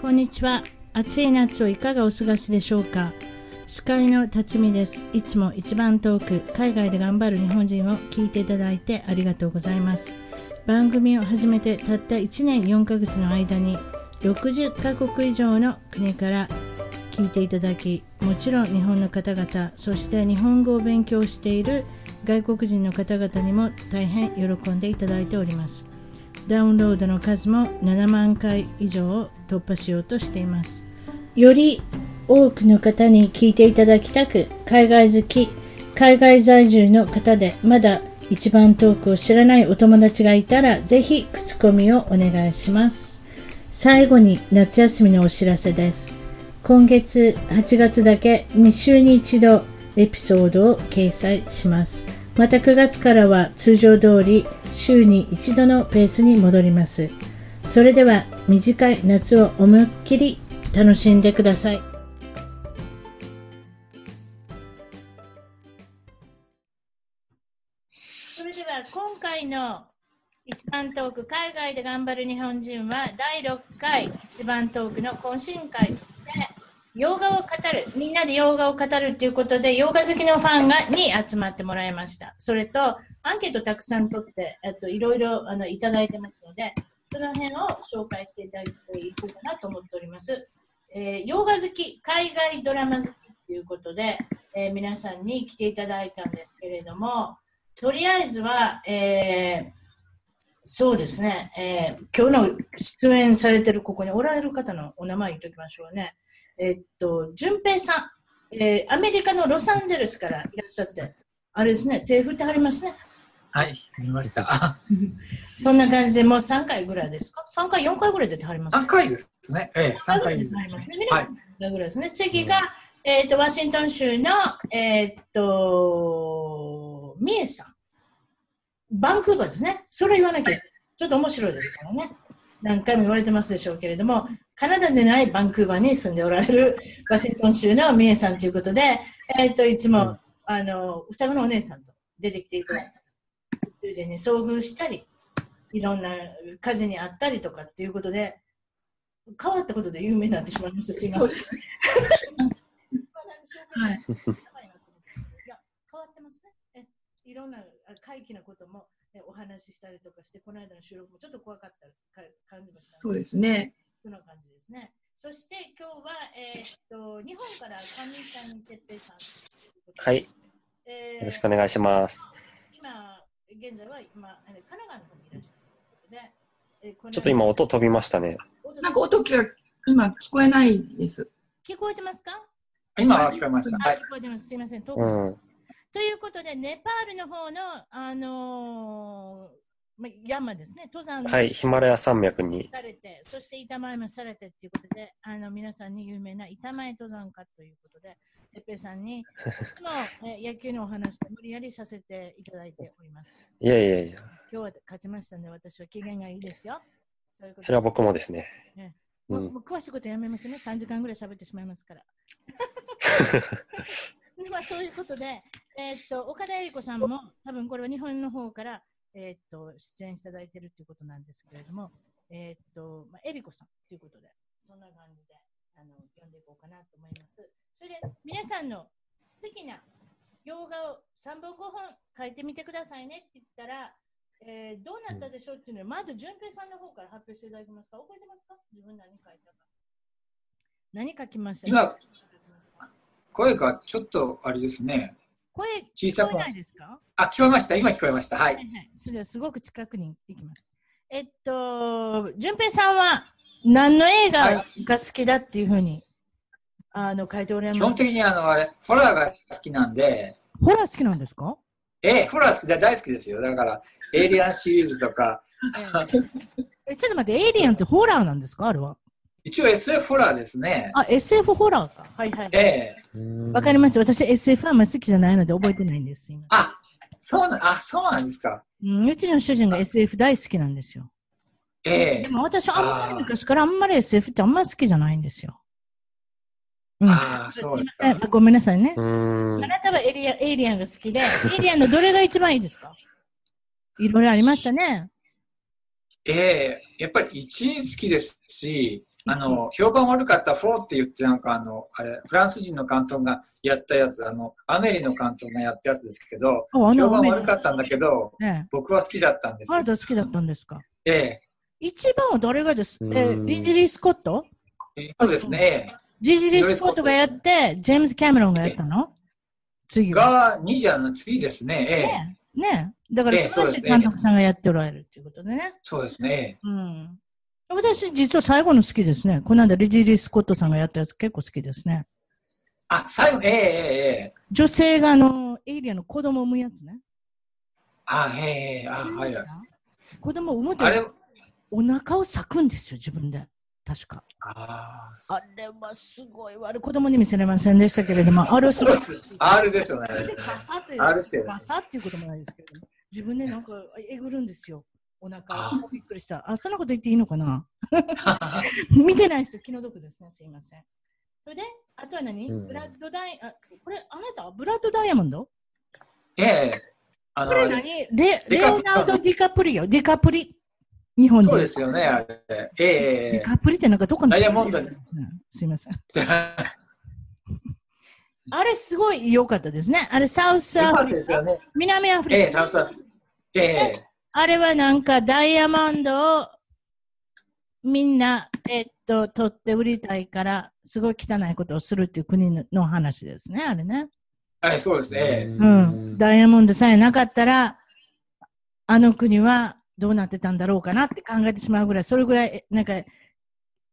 こんにちは。暑い夏をいかがお過ごしでしょうか？司会の辰巳です。いつも一番遠く、海外で頑張る日本人を聞いていただいてありがとうございます。番組を始めてたった1年4ヶ月の間に、60カ国以上の国から聞いていただき、もちろん日本の方々、そして日本語を勉強している外国人の方々にも大変喜んでいただいております。ダウンロードの数も7万回以上を突破しようとしています。より多くの方に聞いていただきたく、海外好き、海外在住の方でまだ一番トークを知らないお友達がいたら、ぜひ口コミをお願いします。最後に夏休みのお知らせです。今月8月だけ2週に1度エピソードを掲載します。また9月からは通常通り週に一度のペースに戻ります。それでは短い夏を思いっきり楽しんでください。それでは今回の一番トーク海外で頑張る日本人は第6回一番トークの懇親会で洋画を語る、みんなで洋画を語るっていうことで、洋画好きのファンがに集まってもらいました。それと、アンケートたくさん取って、えっと、いろいろあのいただいてますので、その辺を紹介していただいていこうかなと思っております。えー、洋画好き、海外ドラマ好きということで、えー、皆さんに来ていただいたんですけれども、とりあえずは、えー、そうですね、えー、今日の出演されてるここにおられる方のお名前言っておきましょうね。えっと、淳平さん、えー、アメリカのロサンゼルスからいらっしゃって、あれですね、手振ってはりますね。はい、見ました。そんな感じで、もう3回ぐらいですか ?3 回、4回ぐらい出てはります、ね、3回ですね。ええ、3回です、ね。すね。皆さん、はい、ぐらいですね。次が、えっ、ー、と、ワシントン州の、えっ、ー、と、ミエさん。バンクーバーですね。それ言わなきゃ、ちょっと面白いですからね。何回も言われてますでしょうけれども、カナダでないバンクーバーに住んでおられるワシントン州のミエさんということで、えっ、ー、と、いつも、うん、あの、双子のお姉さんと出てきていただいて、友人に遭遇したり、いろんな火事にあったりとかっていうことで、変わったことで有名になってしまいました。すいません。はい。いや、変わってますね。えいろんな怪奇なこともお話ししたりとかして、この間の収録もちょっと怖かった感じました。そうですね。そんな感じですね。そして今日は、えー、っと日本から上谷哲平さん。はい、えー、よろしくお願いします。今、現在は今、神奈川の方にいらっしゃるということで、えー、ちょっと今音飛びましたね。なんか音が今聞こえないです。聞こえてますか？今は聞こえました。はい、聞こえてます。すいません。うん、ということで、ネパールの方の、あのーまあ、山ですね、登山はい、ヒマラヤ山脈に。されて、そして板前もされてっていうことで、あの皆さんに有名な板前登山家ということで、てっぺいさんに、の、え野球のお話で無理やりさせていただいております。いやいやいや。今日は勝ちましたので、私は機嫌がいいですよ。そういうことそれは僕もですね。ねうん、もう詳しいことやめますね。3時間ぐらい喋ってしまいますから。まあ、そういうことで、えー、っと岡田恵理子さんも多分これは日本の方からえー、っと、出演いただいているということなんですけれども、えー、っと、まあ、えりこさんということで、そんな感じで、あの、読んでいこうかなと思います。それで、皆さんの好きな洋画を3本5本書いてみてくださいねって言ったら、えー、どうなったでしょうっていうのを、まず、淳平さんの方から発表していただけますか？覚えてますか？自分何書いたか。何書きました？今、声がちょっとあれですね。声小さく聞こえないですか？あ、聞こえました。今聞こえました。はい。はいはい、それすごく近くに行きます。えっと、淳平さんは何の映画が好きだっていうふうに、あの、書いておられます？基本的にあの、あれ、ホラーが好きなんで。ホラー好きなんですか？ええ、ホラー好きで大好きですよ。だから、エイリアンシリーズとか。え、ちょっと待って、エイリアンってホラーなんですか？あれは。一応 SF ホラーですね。あ、SF ホラーか。はいはい。ええ。わかります。私 SF あんまり好きじゃないので覚えてないんです。今あ、そうな、あ、そうなんですか。うん、うちの主人が SF 大好きなんですよ。ええでも私あんまり昔からあんまり SF ってあんまり好きじゃないんですよ。うん、ああ、そうですか。ごめんなさいね。あなたはエリアエイリアンが好きで、エイリアンのどれが一番いいですか？いろいろありましたね。ええやっぱり一位好きですし、あの、評判悪かったフォーって言って、なんかあの、あれ、フランス人の監督がやったやつ、あの、アメリの監督がやったやつですけど、評の、判悪かったんだけど、ね僕は好きだったんですよあな。た好きだったんですか？ええ一番は誰がです？えうんリジリー・スコット？そうですね。リジリー・スコットがやって、ジェームズ・キャメロンがやったの？次は。が、2じゃの次ですね。ええねねだからええ監督さんがやっておられるっていうことでね。そうですね。うん。私、実は最後の好きですね。この間、リジリー・スコットさんがやったやつ結構好きですね。あ、最後、ええええええ女性があの、エイリアンの子供を産むやつね。あ、ええええあ、はい知りまし。た？子供を産むとあれ、お腹を裂くんですよ、自分で。確か。ああれはすごいわ。あれ子供に見せれませんでしたけれども、あれはすごい。そうですうね。でガサという、ガサっていうこともないですけど、自分でなんかえぐるんですよ。お腹。びっくりした。あ、そんなこと言っていいのかな？見てない人気の毒ですね。すいません。それで、あとは何、うんブラッドダイ、あ、これ、あなた？ブラッドダイヤモンド？ええあのこれ何？レレオナルド・ディカプリオ。ディカプリ。日本で。そうですよね、あれ。ええディカプリってなんかどこのダイヤモンドにうんすいません。あれすごい良かったですね。あれサウスアフリカ。ね。南アフええリカ。サウスアフリカええあれはなんかダイヤモンドをみんな、えっと、取って売りたいから、すごい汚いことをするっていう国のの話ですね、あれね。はい、そうですね。ええうん。ダイヤモンドさえなかったら、あの国はどうなってたんだろうかなって考えてしまうぐらい、それぐらい、えなんか、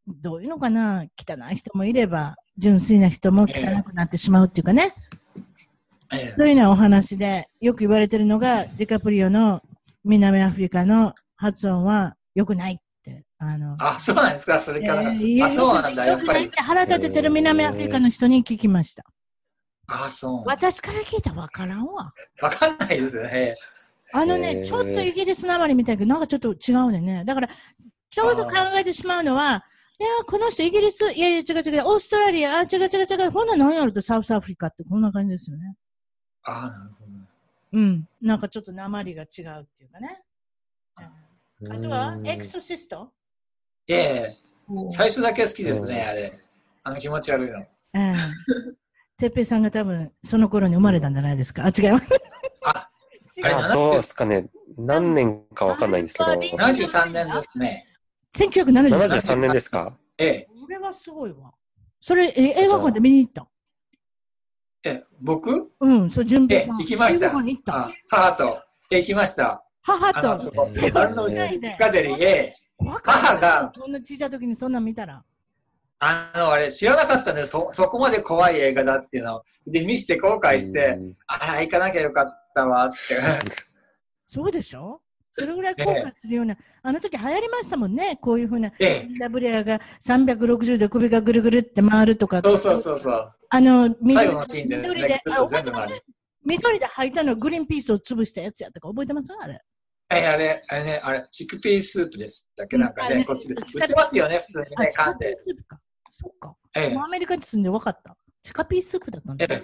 どういうのかな汚い人もいれば、純粋な人も汚くなってしまうっていうかね。ええそういうようなお話で、よく言われてるのが、ディカプリオの南アフリカの発音は良くないって。あの、あ、そうなんですか、それから。えーあ、そうなんだ、やっぱり良くないっ。て腹立ててる南アフリカの人に聞きました。あ、そう。私から聞いたらわからんわ。わかんないですよね。あのね、ちょっとイギリスなまりみたいけど、なんかちょっと違うねんね。だから、ちょうど考えてしまうのは、いや、この人イギリス、いやいや、違う違う、オーストラリア、あ、違う違う違う、ほんな何やるとサウスアフリカってこんな感じですよね。あなるほど。うん。なんかちょっと鉛が違うっていうかね。うんあとはう、んエクソシスト？ええ最初だけ好きですね、あれ。あの気持ち悪いの。うん。てっぺいさんが多分、その頃に生まれたんじゃないですか？あ、違います。あ、違あどうですかね。何年かわかんないんですけど。73年ですね。1973 73年ですか？ええ。これはすごいわ。それ、え映画館で見に行った。ええ、僕？うん、そう、順ええ平さん。行きましたた。あ母と、ええ、行きました。母あの、そと。このデリ母がそんな小さい時にそんなん見たら。あの、あれ、知らなかったんで、そ、そこまで怖い映画だっていうのを、で、見して後悔して、うんあら、行かなきゃよかったわって。そうでしょ？それぐらい後悔するような、あの時流行りましたもんね。こういうふうな、ええ。ダブレアが360度首がぐるぐるって回るとか。そうそうそうそう。あの、緑でね緑で、あてます緑で履いたのグリーンピースを潰したやつやったか覚えてます？あれ。ええ、あれ、あれね、あれ、チックピースープでしたっけ？なんかね、こっちで。売ってますよね、普通にあ、ね、チカピー缶で。スープか。そっか。えアメリカに住んで分かった？チカピースープだったんだ。ええ。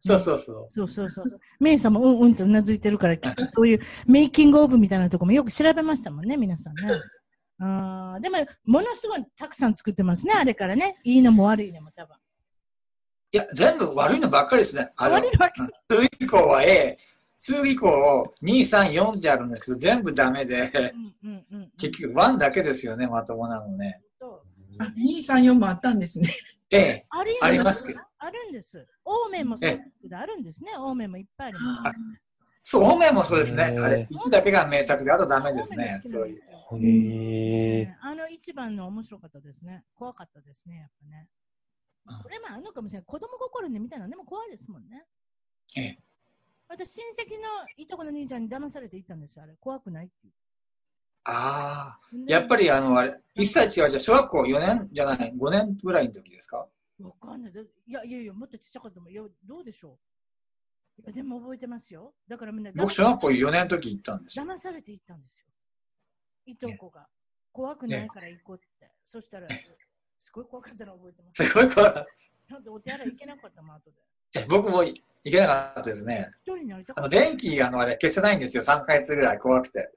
そうそうそう。そうそうそうそう。メイさんもうんうんとうなずいてるから、きっとそういうメイキングオブみたいなとこもよく調べましたもんね、皆さんね。あーでも、ものすごいたくさん作ってますね、あれからね。いいのも悪いのも多分。いや、全部悪いのばっかりですね。あの、悪いのばっか2以降は A、2以降2、3、4ってあるんですけど、全部ダメで、うんうん。結局1だけですよね、まともなのね。とあ、2、3、4もあったんですね。ええ。ありありますけどあるんです。オーメンもそうですけど、あるんですね。オーメンもいっぱいあります。そう、オメもそうですね。あれ、1だけが名作で、あとダメですね。そういう。あの一番の面白かったですね。怖かったですね、やっぱね。あそれもあるのかもしれない。子供心に見たのでも怖いですもんね。ええ。私、親戚のいとこの兄ちゃんに騙されて行ったんですよ、あれ。怖くないっていう。ああ。やっぱりあの、あれ、1歳違うじゃ、小学校4年じゃない、5年ぐらいの時ですか？わかんない。だいやいやいや、もっとちっちゃかったもん。いや、どうでしょう。いやでも覚えてますよ。だからみんな僕、小学校4年の時行ったんですよ。騙されて行ったんですよ。いとこが。怖くないから行こうって。そしたら、すごい怖かったの覚えてます。すごい怖い。ちゃんとお手洗い行けなかったもん、後で。え僕も行けなかったですね。一人になりたあの、かった。電気、あの、あれ、消せないんですよ。3ヶ月ぐらい怖くて。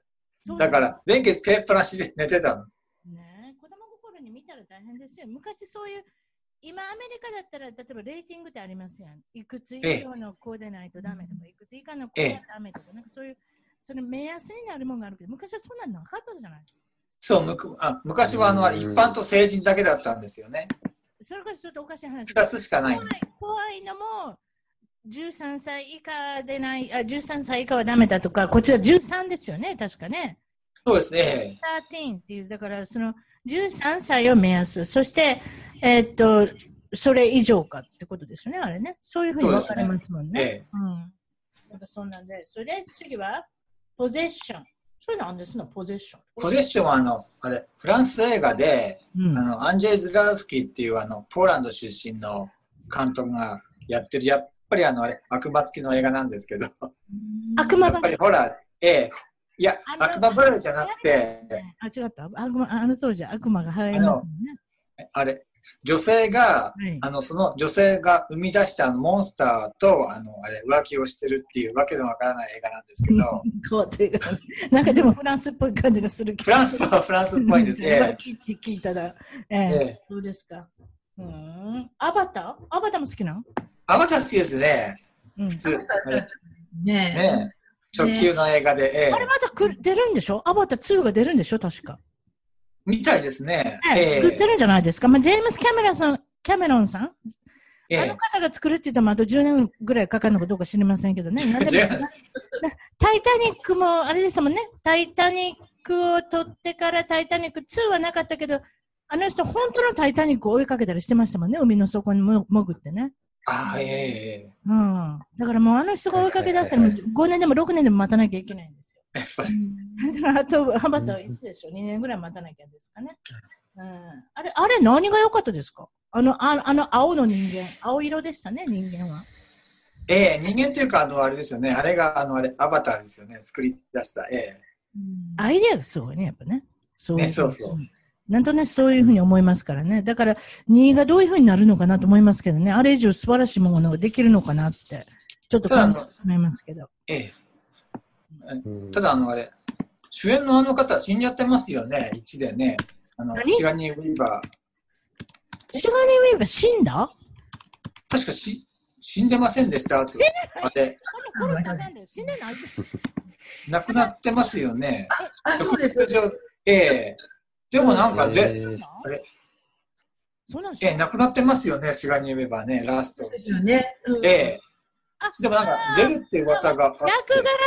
だから、電気つけっぱなしで寝てたの。ねえ子供心に見たら大変ですよ。昔そういう、今アメリカだったら、例えばレーティングってありますやん。いくつ以上の子でないとダメとか、いくつ以下の子はダメとか、なんかそういう、それ目安になるものがあるけど、昔はそんなのなかったじゃないですか。そう、むくあ昔はあの、一般と成人だけだったんですよね。それこそちょっとおかしい話二つしかない。怖い怖いのも、13歳以下でない、あ、13歳以下はダメだとか、こっちは13ですよね、確かね。そうですね。13っていう、だからその13歳を目安、そして、えーっと、それ以上かってことですよね、あれね。そういうふうに分かれますもんね。ええうん。なんかそんなんで、それで次は、ポゼッション。それなんですの、ポゼッション。ポゼッションはあの、あれ、フランス映画で、うんあの、アンジェイ・ズラウスキーっていうあの、ポーランド出身の監督がやってる、やっぱりあの、あれ、悪魔付きの映画なんですけど、悪魔やっぱりほら、ええ、いや、悪魔バルじゃなくて、あ、違った。悪魔、あの当時悪魔が流行りますもんね。あれ、女性が、はいあの、その女性が生み出したあのモンスターと、あの、あれ、浮気をしてるっていうわけのわからない映画なんですけど、変わってなんかでもフランスっぽい感じがするけど。フランスはフランスっぽいんですまあね。聞い聞いたら。ええええそうですか。うん。アバター？アバターも好きなの？アバター好きですね。うん。普通。あれねえ。ね直球の映画で、ええあれまた来る出るんでしょ？アバター2が出るんでしょ？確か。みたいですね。作ってるんじゃないですか？まあ、ジェームス・キャメロンさん、キャメロンさん、ええあの方が作るって言ったらまああと10年ぐらいかかるのかどうか知りませんけどね。なんでも10なタイタニックもあれでしたもんね。タイタニックを撮ってからタイタニック2はなかったけど、あの人本当のタイタニックを追いかけたりしてましたもんね。海の底にも潜ってね。ああ、ええええうん。だからもうあの人が追いかけ出したらもう5年でも6年でも待たなきゃいけないんですよ。やっぱり。あと、ハバタはいつでしょう ?2 年ぐらい待たなきゃですかね。うん。あれ、あれ何が良かったですか？あの、ああの青の人間。青色でしたね、人間は。ええ人間というか、あの、あれですよね。あれが、あの、あれ、アバターですよね。作り出した。ええアイデアがすごいね、やっぱね。そうねそうそうなんとなくそういうふうに思いますからね。だから、2がどういうふうになるのかなと思いますけどね。あれ以上素晴らしいものができるのかなって、ちょっと考えますけど。ええうんただ、あの、あれ、主演のあの方、死んじゃってますよね。1でね。あの、何？シガニー・ウィーバー。シュガニー・ウィーバー死んだ？確かし死んでませんでしたあれ、この殺さなんで死んでない？で す亡くなってますよね。あ、そうです。ええでもなんかえで、ーあれ、そうなんですええ亡くなってますよね、シガニー・ウィーバーね、ラストですよね。うんええあでもなんか出るって噂が。役柄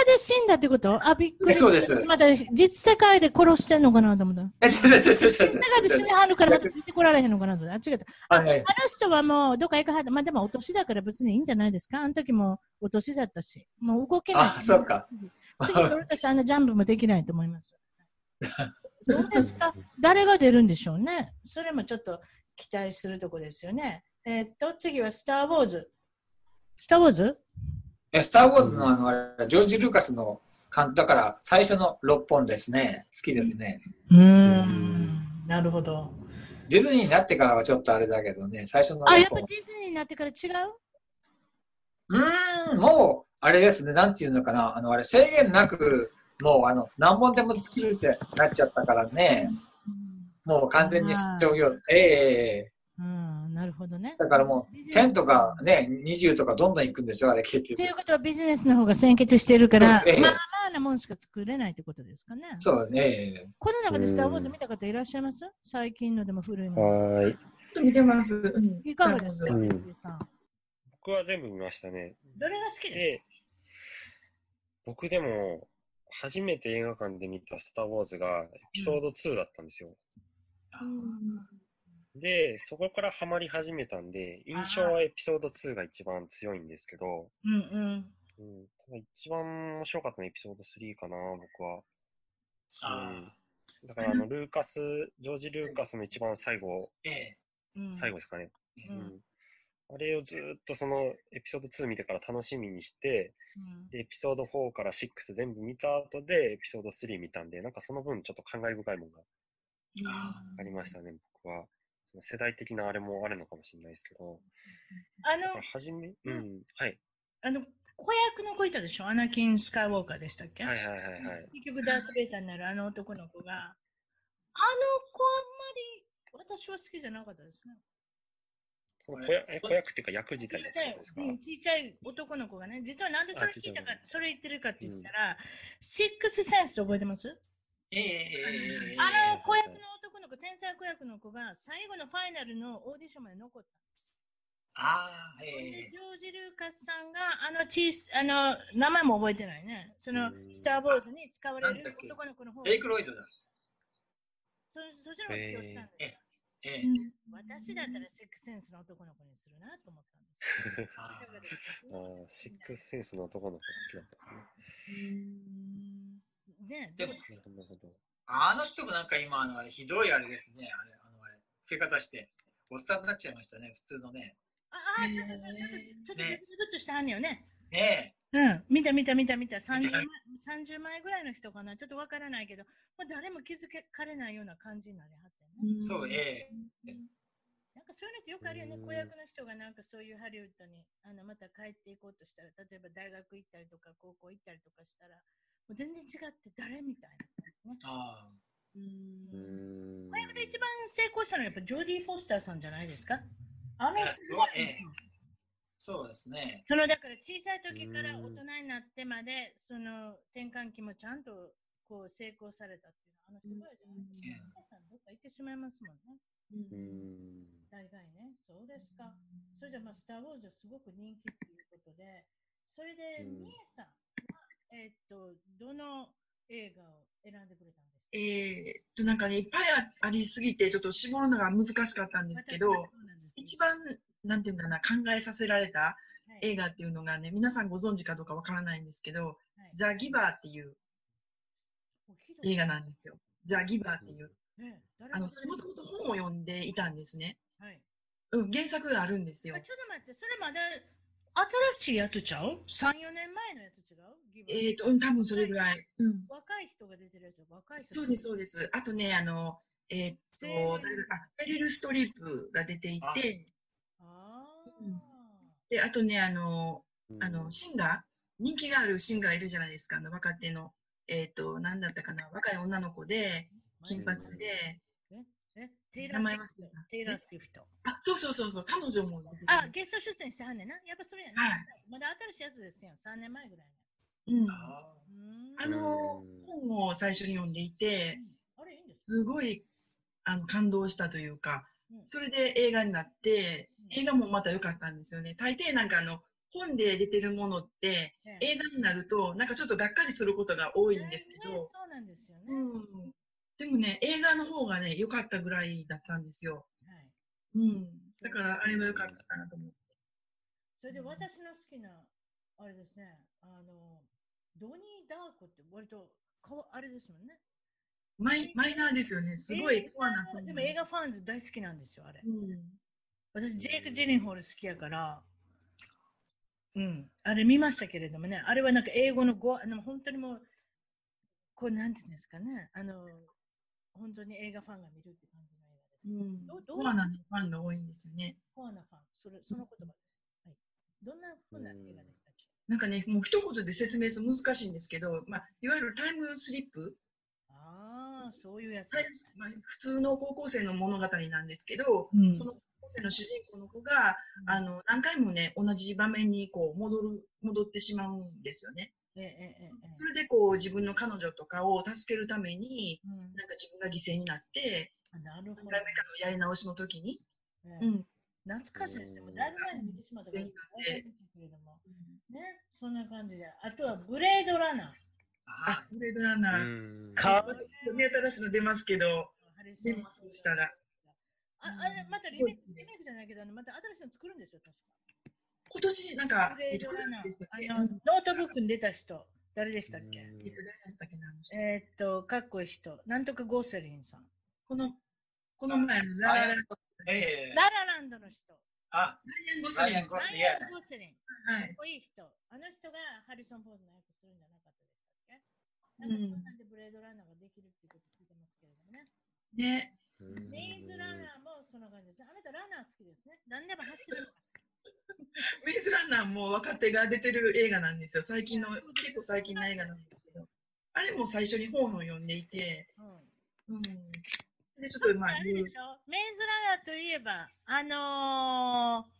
で死んだってこと？あ、びっくりした。えそうですまた実世界で殺してんのかなと思った。え、違う違う違う違う違う実世界で死んではるからまた出てこられへんのかなと思った。あ、違った。あはいあの人はもうどっか行かはった。まあでもお年だから別にいいんじゃないですか？あの時もお年だったし。もう動けない。あ、そうか。次俺たちあんなジャンプもできないと思います。そうですか。誰が出るんでしょうね。それもちょっと期待するとこですよね。えーっと、次はスター・ウォーズ。スター・ウォーズ？え、スター・ウォーズのあの、あれジョージ・ルーカスの監だから最初の6本ですね。好きですね。うーん。なるほど。ディズニーになってからはちょっとあれだけどね、最初のあ、やっ6本ぱデ。ィズニーになってから違う？うーん、もう、あれですね、なんていうのかな、あの、あれ、制限なく、もう、あの、何本でも作るってなっちゃったからね、もう完全に商業、ええうん、なるほどね。だからもう、10とかね、20とかどんどんいくんでしょ、あれ、結局とい。うことはビジネスの方が先決してるから、ええまあまあなもんしか作れないってことですかね。そうね。この中でスター・ウォーズ見た方いらっしゃいます？最近のでも古いの。はーい。ちょっと見てます。うん。いかがですか、うん僕は全部見ましたね。どれが好きでで、僕でも、初めて映画館で見たスター・ウォーズがエピソード2だったんですよ。で、そこからハマり始めたんで、印象はエピソード2が一番強いんですけど、すうんうん。うん、ただ一番面白かったのはエピソード3かな、僕は。うんだからあの、ルーカス、ジョージ・ルーカスの一番最後、最後ですかね。ううんん。あれをずーっとそのエピソード2見てから楽しみにして、で、エピソード4から6全部見た後でエピソード3見たんで、なんかその分ちょっと感慨深いものがありましたね、僕は。その世代的なあれもあるのかもしれないですけど。あの、初め、うん、はい。あの、子役の子いたでしょ？アナキン・スカイウォーカーでしたっけ、はいはいはいはい。結局ダース・ベイターになるあの男の子が、あの子あんまり、私は好きじゃなかったですね。子役え子役っていうか役自体ちっちゃいってことですか、うんちっちゃい男の子がね、実はなんでそれ聞いたかそれ言ってるかって言ったら、シックスセンス覚えてます？ええええええ。あの子役の男の子、天才子役の子が最後のファイナルのオーディションまで残ったんです。ああ、ええ。でジョージ・ルーカスさんが、あのチース、あの、名前も覚えてないね。そのう、ん。スター・ウォーズに使われる男の子の方。フェイクロイドだ。そそっちの方が気落ちたんですよ。ええ私だったらセックスセンスの男の子にするなと思ったんです よ。あああ、シックスセンスの男の子が好きだったんですね。ねでもなるほど。あの人もなんか今、あの、あれ、ひどいあれですね。あれ、あの、あれ、付け方して、おっさんになっちゃいましたね、普通のね。ああ、そうそうそう、ちょっと、ちょっとデブデブっとしてはんねよね。ねうん、見た見た見た見た、30枚 ,30 枚ぐらいの人かな、ちょっとわからないけど、まあ、誰も気づかれないような感じになりはっそう、ええ。なんかそういうのってよくあるよね、うん子役の人がなんかそういうハリウッドにあのまた帰っていこうとしたら、例えば大学行ったりとか高校行ったりとかしたら、もう全然違って誰みたいな、ね。ああ。うーん。子役で一番成功したのはやっぱジョーディ・フォスターさんじゃないですか？あの人いやええそうですね。そのだから小さい時から大人になってまで、その転換期もちゃんとこう成功されたっていうのは、あの人ぐらいじゃないですか。皆さんどっか行ってしまいますもんね。うーん。大概ね。そうですか。それじゃまあ、スター・ウォーズはすごく人気っていうことで、それで、うんみえさんは、えーっと、どの映画を選んでくれたんですか？えーっと、なんかね、いっぱいあありすぎて、ちょっと絞るのが難しかったんですけど一番、なんていうのかな、考えさせられたはい映画っていうのがね、皆さんご存知かどうかわからないんですけど、はいザ・ギバーっていう映画なんですよ。ザ・ギバーっていう。ね誰あの、それもともと本を読んでいたんですね。はい。うん、原作があるんですよあ。ちょっと待って、それまだ新しいやつちゃう ?3、4年前のやつ違う？えーっと、うん、多分それぐらい。うん。若い人が出てるやつ若い人そうです、そうです。あとね、あの、えーっと、誰だあ、フェリル・ストリップが出ていあて、ああ、うんで、あとね、あの、あの、シンガー、人気があるシンガーいるじゃないですか、あの、若手の。えっ、と、なんだったかな、若い女の子で、金髪で、えテイラ名ー・。テイラー・スウィフト。あ、そうそうそうそう、彼女も。あ、ゲスト出演してはんねんな。やっぱそれやね。はいまだ新しいやつですやん。3年前ぐらいのやつ。うん。あの、本を最初に読んでいて、あれいいんですかすごい、あの、感動したというかうん、それで映画になって、映画もまた良かったんですよね。大抵なんかあの、本で出てるものって、ええ映画になると、なんかちょっとがっかりすることが多いんですけど、ねそうなんですよね。うん。でもね、映画の方がね、良かったぐらいだったんですよ。はい。うん。だから、あれも良かったかなと思って。それで私の好きな、あれですね、あの、ドニー・ダーコって割と、あれですもんね。マイマイナーですよね。すごい映コアな画でも映画ファンズ大好きなんですよ、あれ。うん。私、ジェイク・ジェリンホール好きやから、うん、あれ見ましたけれどもね、あれはなんか英語の語、あの本当にもう、こうなんていうんですかね、あの、本当に映画ファンが見るって感じの映画です。うんどう。どうコアなファンが多いんですよね。コアなファン、それその言葉です。はい。どんなふうな映画でしたっけ？なんかね、もう一言で説明するの難しいんですけど、まあ、いわゆるタイムスリップ、ああ、そういうやつ。まあ、普通の高校生の物語なんですけど、うんその高校生の主人公の子が、あの、何回もね、同じ場面にこう、戻る、戻ってしまうんですよね。ええええええそれでこう、自分の彼女とかを助けるために、うんなんか自分が犠牲になって、あなるほど。何回目かのやり直しの時に、ええうん。懐かしいですよ。だいぶ前に見てしまったから、うん忘れてたけれども。ね、そんな感じで。あとは、ブレードランナー。ああ、ブレードランナー、うん。か目新しいの出ますけど、出ますとしたら。ああれ、またリメイクリメイクじゃないけど、また新しいの作るんですよ、確か。今年、なんかえっと。あけの、ノートブックに出た人、誰でしたっけ？えっと、誰でしたっけえーっと、かっこいい人。なんとかゴーセリンさん。この、この前のラララ、ライええラ・ラ・ランドの人。あ。ライアン・ゴズリンライアン・ゴーセリン。はいかっ。こいい人。あの人がハリソン・フォードの役するんじゃなかったでしたっけなんかそんなんでブレードランナーができるっていうこと聞いてますけれどもね。ね。うんメイズランナーもそんな感じですね。あなたランナー好きですね。何でも走るのが好き。メイズランナーも若手が出てる映画なんですよ。最近の、結構最近の映画なんですけど。あれも最初に本を読んでいて、うん。うん。で、ちょっとまああ、れでしょ？メイズラガーといえば、あのー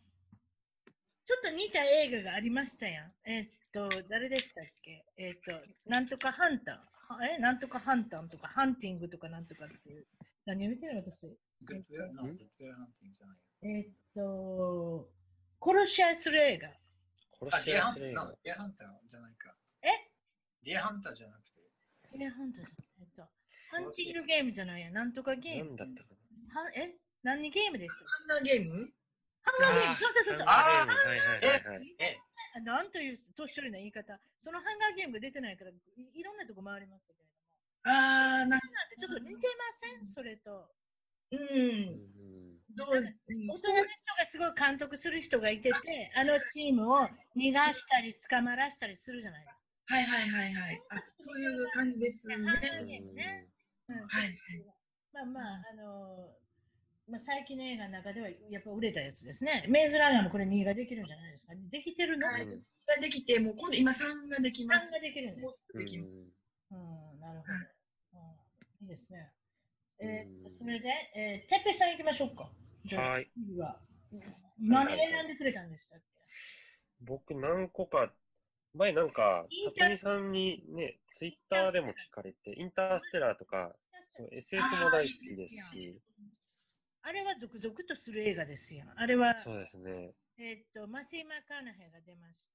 ちょっと似た映画がありましたやん。えっと、誰でしたっけ？えっと、なんとかハンター。はえ？なんとかハンターとか、ハンティングとかなんとかっていう。何を見てるの私。グッドのグッドハンティングじゃないよ。えっと、殺し合いする映画。あ、殺し合いする映画ディアハンターじゃないか。え？ディアハンターじゃなくて。テレハンターじゃない。えっと、ハンティングゲームじゃないや。なんとかゲーム。なんだったかはえ？何ゲームでしたハンナーゲーム？ハンガーゲーム。そうそうそうそう。な。あはいはいはいはい。え、あなんという年寄りな言い方。そのハンガーゲームが出てないから、いいろんなとこ回りましたけあー、なんなんてちょっと似てません？それと。うん。うんどう、うん大人の人がすごい監督する人がいてて、あのチームを逃がしたり捕まらしたりするじゃないですか。はいはいはいはい。あ、そういう感じですね。ね。うんはいまあまあ、あのまあ、最近の映画の中ではやっぱ売れたやつですね。メイズランナーもこれ2ができるんじゃないですか。できてるの、はい3できて、もう今度今3ができます。ができるんです。できいいですね。えーうんそれで、えー、てっぺいさん行きましょうか。じゃあはい。次は。何選んでくれたんでしたっけ？僕何個か、前なんかイン、ター辰巳さんにね、ツイッターでも聞かれて、インターステラーとか、そう SF も大好きですし、あれは続々とする映画ですよ。あれは、そうですね。えーっと、マシー・マカーナヘが出ました。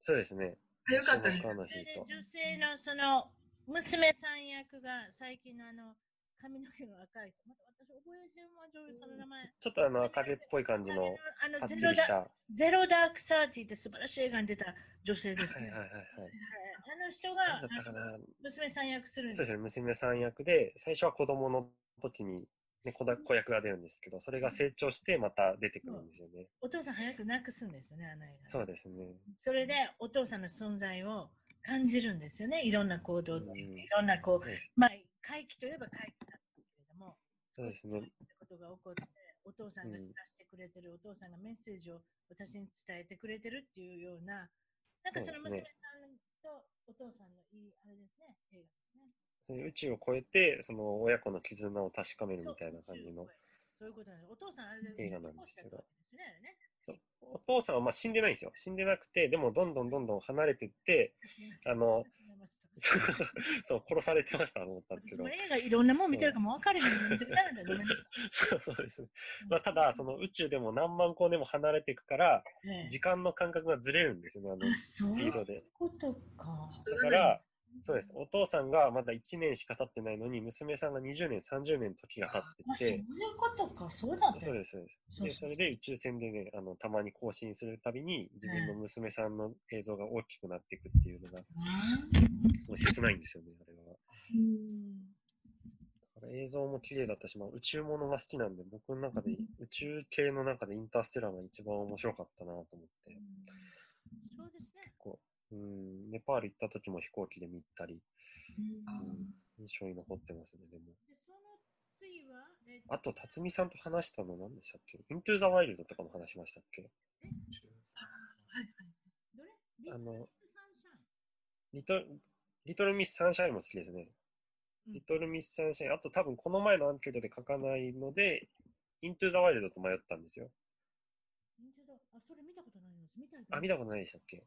そうですね。あよかったです。女性のその娘さん役が最近のあの髪の毛の赤い人、また私覚えてんわ、女優さんの名前。ちょっっとあの、明るいっぽい感じの、あのゼロダゼロダークサーティって素晴らしい映画に出た女性ですね。いはいはいはい。はいあの人が。娘さん役するんですそうですね、娘さん役で、最初は子供の時に、ね、子だ子役が出るんですけど、それが成長してまた出てくるんですよね。お父さん早く亡くすんですよね、あの映画。そうですね。それでお父さんの存在を感じるんですよね。いろんな行動っていううんいろんなこう、まあ、回帰といえば回帰なんですけれども、そうですね。ことが起こって、お父さんが知らせてくれてる、お父さんがメッセージを私に伝えてくれてるっていうような、なんかその娘さんとお父さんのいい、あれですね、映画ですね。そういう宇宙を超えて、その親子の絆を確かめるみたいな感じの。そういうことなんです。お父さんあれで映画なんですけどね、お父さんはまあ死んでないんですよ。死んでなくて、でもどんどんどんどん離れていって、あのそう、殺されてましたと思ったんですけど。映画いろんなもん見てるかも分かるのに、めちゃくちゃなんだよ。ごめんなさい。そうそうです。まあ、ただ、その宇宙でも何万光年も離れていくから、ね時間の感覚がずれるんですよね、あのスピードで。いうことか。だから、そうです。お父さんがまだ1年しか経ってないのに、娘さんが20年、30年時が経ってあ、そういて、うことか。そうだったんそうです、そうです。で、それで宇宙船でね、あの、たまに更新するたびに、自分の娘さんの映像が大きくなっていくっていうのが、すごい切ないんですよね、あれは。映像も綺麗だったし、まあ、宇宙ものが好きなんで、僕の中で、宇宙系の中でインターステラーが一番面白かったなと思って、そうですね。こう、うん、ネパール行った時も飛行機で見たり、うん、印象に残ってますね、でも。で、その次は、えっと。あと、辰巳さんと話したの何でしたっけ？イントゥーザワイルドとかも話しましたっけ？はいはい。どれ？あのリトルサンシャイン。リトル、リトルミスサンシャインも好きですね。うん。リトルミスサンシャイン。あと多分この前のアンケートで書かないので、イントゥーザワイルドと迷ったんですよ。あ、それ見たことないんです。見たい。あ、見たことないでしたっけ？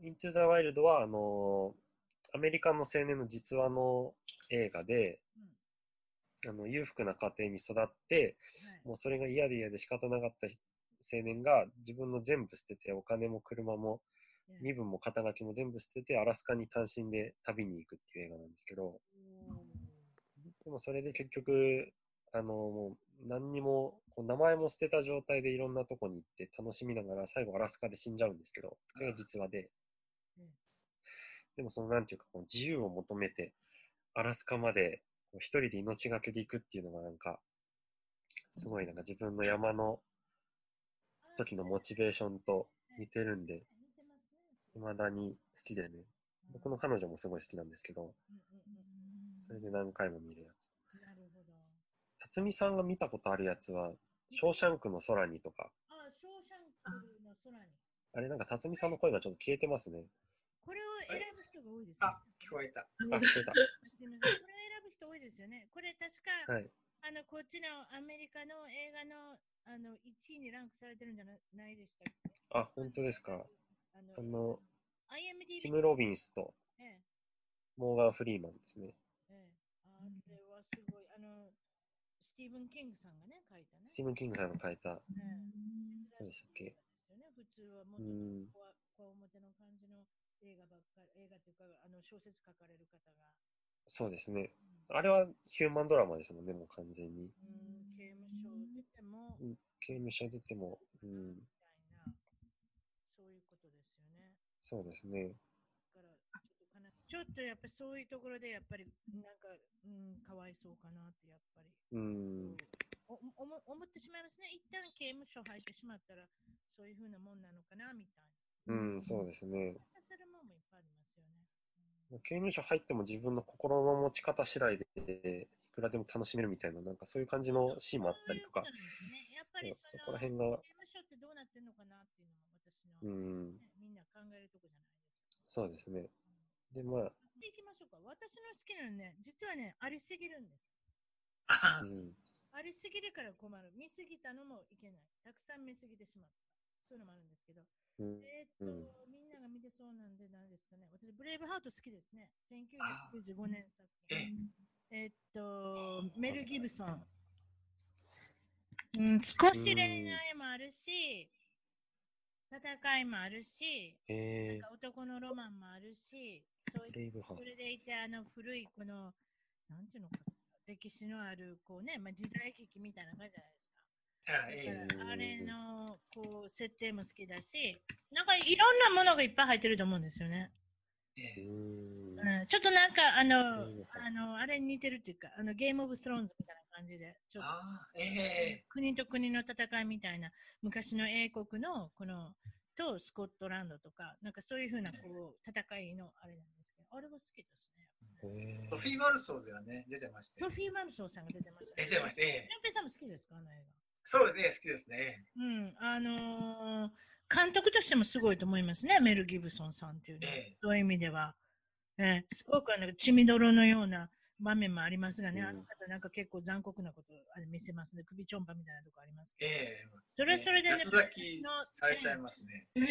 うんイントゥーザワイルドは、あのーアメリカの青年の実話の映画で、あの、裕福な家庭に育って、はい。もうそれが嫌で嫌で仕方なかった青年が自分の全部捨てて、お金も車もね身分も肩書きも全部捨てて、アラスカに単身で旅に行くっていう映画なんですけど、おでもそれで結局、あの、もう何にも、こう名前も捨てた状態でいろんなとこに行って楽しみながら最後アラスカで死んじゃうんですけど、それが実話で、でもそのなんていうか、こう自由を求めて、アラスカまでこう一人で命がけで行くっていうのがなんか、すごいなんか自分の山の時のモチベーションと似てるんで。未だに好きでね、僕の彼女もすごい好きなんですけど、それで何回も見るやつ。辰巳さんが見たことあるやつは、ショーシャンクの空にとか、あ、ショーシャンクの空に。あれなんか辰巳さんの声がちょっと消えてますね。これを選ぶ人が多いですよねあ、聞こえた。あ、消えた。すみません。これを選ぶ人多いですよね。これ確か、はい。あの、こっちのアメリカの映画の、あの、1位にランクされてるんじゃなないでしたっけ？あ、本当ですか？あの、あの、IMDb ティム・ロビンスとええ、モーガン・フリーマンですね。ええ。あれはすごい、あの、スティーブン・キングさんがね、書いたね。スティーブン・キングさんが書いた、ええそうでしたっけ？ですよね。普通はもっとうんこわこわ表の感じの映画ばっかり、映画というか、あの小説書かれる方が、そうですね。うんあれはヒューマンドラマですもんね、もう完全に。うん刑務所出ても、うん刑務所出ても、うみん、たいな、そういうことですよね。そうですね。だからちょっと悲しいちょっとやっぱりそういうところで、やっぱりなんか、うん、かわいそうかなって、やっぱり。うん、おおも思ってしまいますね。一旦刑務所入ってしまったら、そういうふうなもんなのかな、みたいな。うん、そうですね。させるありますよね。刑務所入っても自分の心の持ち方次第で、いくらでも楽しめるみたいな、なんかそういう感じのシーンもあったりとかそういう、ねやっぱりそこら辺が、刑務所ってどうなってんのかなっていうのも私の、うん、ねみんな考えるとこじゃないですか。そうですね。で、まあ、で、行きましょうか。私の好きなのね、実はね、ありすぎるんです。うん、ありすぎるから困る。見すぎたのもいけない。たくさん見すぎてしまった。そういうのもあるんですけど。うん、えーっと、うんみが見てそうなんで、何ですかね。私、ブレイブハート好きですね。1995年作品。えーっと、メル・ギブソン。うん、少し恋愛もあるし、戦いもあるし、えなんか男のロマンもあるし、そうー、レイブハそれでいて、あの古いこの、なんていうのかな、歴史のある、こうね、まあ、時代劇みたいな感じじゃないですか。あれの、こう、設定も好きだし、なんかいろんなものがいっぱい入ってると思うんですよね。えうえ。ん、うん、ちょっとなんか、あのうん、あの、あれに似てるっていうか、あの、ゲームオブスローンズみたいな感じで、ちょっと、ええ。国と国の戦いみたいな、昔の英国の、この、とスコットランドとか、なんかそういうふうな、こう、戦いのあれなんですけど、あれは好きですね。えソフィー・マルソーではね、出てましてソ。フィー・マルソーさんが出てました、出てました、ええ。ペさんも好きですかあの映そうですね、好きですね。画。うん。あのー監督としてもすごいと思いますね、メル・ギブソンさんっていうのは。ええそういう意味では。ええすごくあの、血みどろのような場面もありますがね、うんあの方なんか結構残酷なことあれ見せますね。首ちょんぱみたいなとこありますけど。ええそれはそれでね、八つ咲き昔のされちゃいますね。それは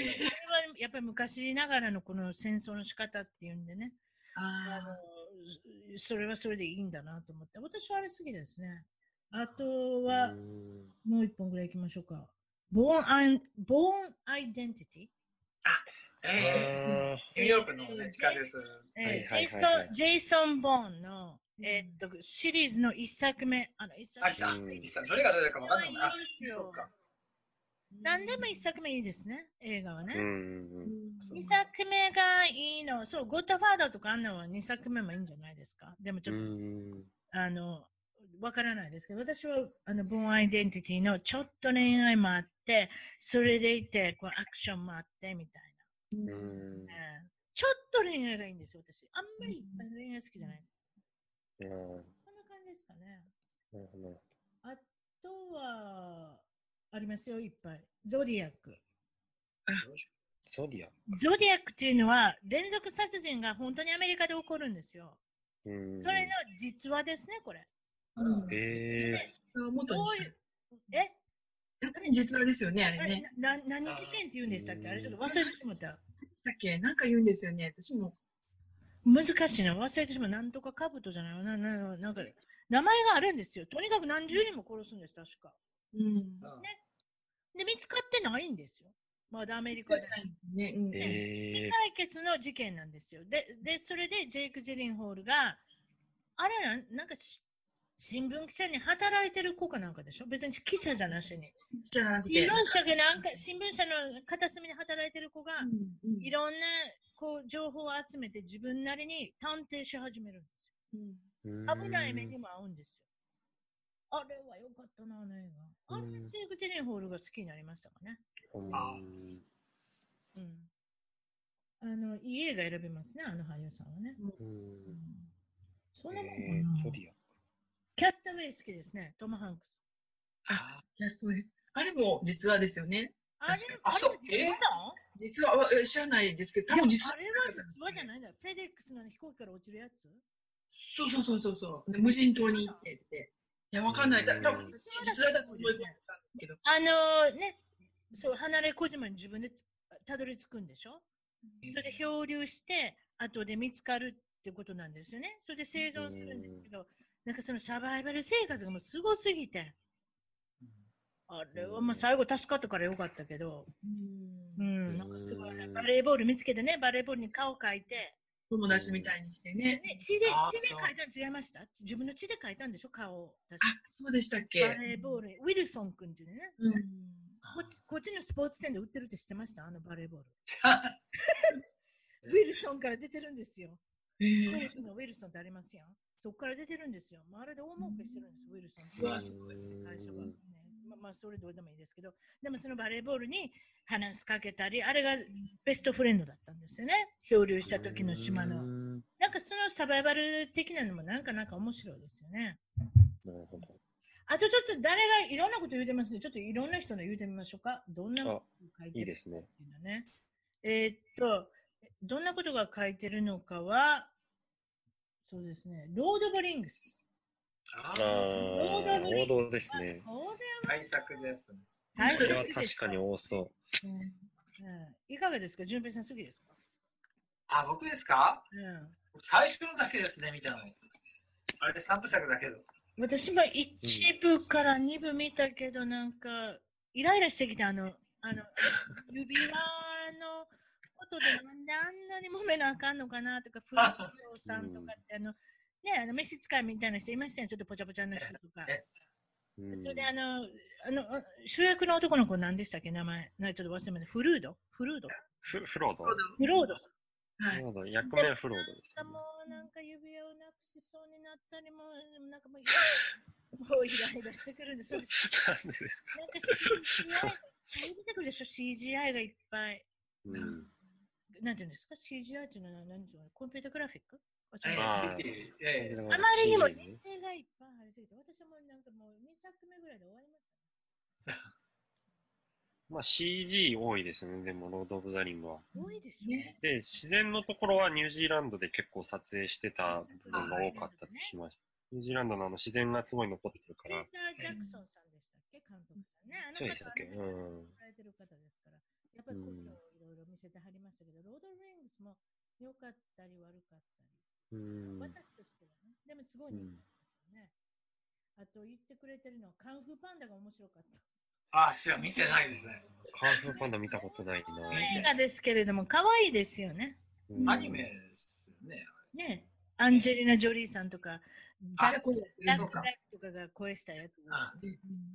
やっぱり昔ながらのこの戦争の仕方っていうんでね、ああの、それはそれでいいんだなと思って。私はあれ好きですね。あとは、うんもう一本ぐらい行きましょうか。Born, I- Born Identity? ええあニューヨークのね、地下鉄。えージェイソンジェイソン・ボーンの、えーっと、シリーズの一作目。あの、一作あ、目。いさうん、いさ、どれがどれかわかんないな。そうか。何でも一作目いいですね、映画はね。二作目がいいの。そう、ゴッドファーダーとかあんのは二作目もいいんじゃないですか。でもちょっと、うんあの、わからないですけど、私は、あの、ボーンアイデンティティのちょっと恋愛もあって、それでいて、こう、アクションもあって、みたいうんな。うんちょっと恋愛がいいんですよ、私。あんまりいっぱい恋愛好きじゃないんです。あーそんな感じですかね。なるほど。あとは、ありますよ、いっぱい。ゾディアック。ゾディア。ゾディアックっていうのは、連続殺人が本当にアメリカで起こるんですよ。うんそれの実話ですね、これ。うんえー、元にした。え？やっぱり実話ですよね、ああれれね。な、な何事件って言うんでしたっけ？あれちょっと忘れてしまった。さっき、なんか言うんですよね。私も。難しいな。忘れてしまう。なんとかカブトじゃないわな、な、なんか、名前があるんですよ。とにかく何十人も殺すんです、確か。うん。で、見つかってないんですよ。まだアメリカで。ね。うん。え未解決の事件なんですよ。で、で、それでジェイク・ジェリンホールが、あれなん、なんかし、新聞記者に働いてる子かなんかでしょ？別に記者じゃなしに。じゃなくて。新聞社がなんか、新聞社の片隅で働いてる子が、うんうんいろんな、こう、情報を集めて自分なりに探偵し始めるんですうんよ。危ない目にも合うんですよ。あれは良かったな、あの映画。あれ、うんジェイク・ジェリンホールが好きになりましたかね。あうん。あの、いい映画選べますね、あの俳優さんはね。うんそんなもんかえー、なゾディア。キャスタウェイ好きですね、トム・ハンクス。あ、キャストウェイあれも実話ですよね。あれ、あそうあれ実は、え知らないですけど、多分実話。あれは実話じゃないんだよ。フェデックスの飛行機から落ちるやつ？そうそうそうそうそう。で無人島に行ってって。いや、わかんない。だ多分うん実在だと思いますけど。あのね、そう、離れ小島に自分でたどり着くんでしょ？それで漂流して、後で見つかるってことなんですよね。それで生存するんですけど、なんかそのサバイバル生活がもうすごすぎて、あれはまあ最後助かったからよかったけど、うん、なんかすごいね、バレーボール見つけてね、バレーボールに顔描いて、友達みたいにしてねね。、血で、血で描いたん違いました？自分の血で描いたんでしょ？顔を。確あ、そうでしたっけ？かバレーボール、ウィルソン君っていうね。うん。こっちこっちのスポーツ店で売ってるって知ってました？あのバレーボール。ウィルソンから出てるんですよ。えーコーチのウィルソンってありますやん。そこから出てるんですよ。まあ、あれで大儲けしてるんです、ウィルソンって。うわすごい会社が、ね。まあ、まあ、それどうでもいいですけど、でもそのバレーボールに話しかけたり、あれがベストフレンドだったんですよね。漂流した時の島の。うんなんかそのサバイバル的なのもなんかなんか面白いですよね。なるほど。あとちょっと誰がいろんなこと言うてますね。ちょっといろんな人の言うてみましょうか。どんなこと書いてるいいですね。っていうのね。えーっと、どんなことが書いてるのかは、そうですね。ロード・オブ・リングス。あああ、王道ですね。こ対策ですね。これは確かに多そう。うんうんいかがですか？順平さん好きですか？あ、僕ですか？うん。最初のだけですね、見たの。あれ3部作だけど。私も1部から2部見たけど、なんか、イライラしてきた、あの、あの、指輪のことでなんであんなに揉めなあかんのかなとか、フルーさんとかって、あの、ね、あの、召使いみたいな人いましたよ、ちょっとぽちゃぽちゃの人とか。それで、あの、あの、あ主役の男の子何でしたっけ？名前。なちょっと忘れました。フルード？フルード？フフロード？フロードさん。はい。フロード、役名フロードですなんかもうなんか指輪をなくしそうになったりも、なんかもう、もうイライラしてくるんです。そうですなんでですか？なんか CGI が、出てくるでしょ ?CGI がいっぱい。うん。なんていうんですか ?CGI っていうのは何？ていうの？コンピュータグラフィック？あまりにも劣勢がいっぱいありすぎて、私もなんかもう2作目ぐらいで終わりました。まあ CG 多いですね、でも、ロード・オブ・ザ・リングは。多いですよね。ね。で、自然のところはニュージーランドで結構撮影してた部分が多かったとしました。ニュージーランドのあの自然がすごい残ってるかピーら。ター・ジャクソンさんでしたっけ？監督さんね。あの方そうでしたっけ？はねうんされてる方ですから。やっぱりこういうのをいろいろ見せてはりましたけど、ロード・リングスも良かったり悪かったり。うん。私としてはね。でもすごい人気ですよね。あと言ってくれてるのは、カンフーパンダが面白かった。あ、知ら見てないですね。カンフーパンダ見たことないな。映画ですけれども、可愛いですよね。うんアニメですよね。ね。アンジェリーナ・ジョリーさんとか、ジャック・ジャックライトとかが声したやつです。あ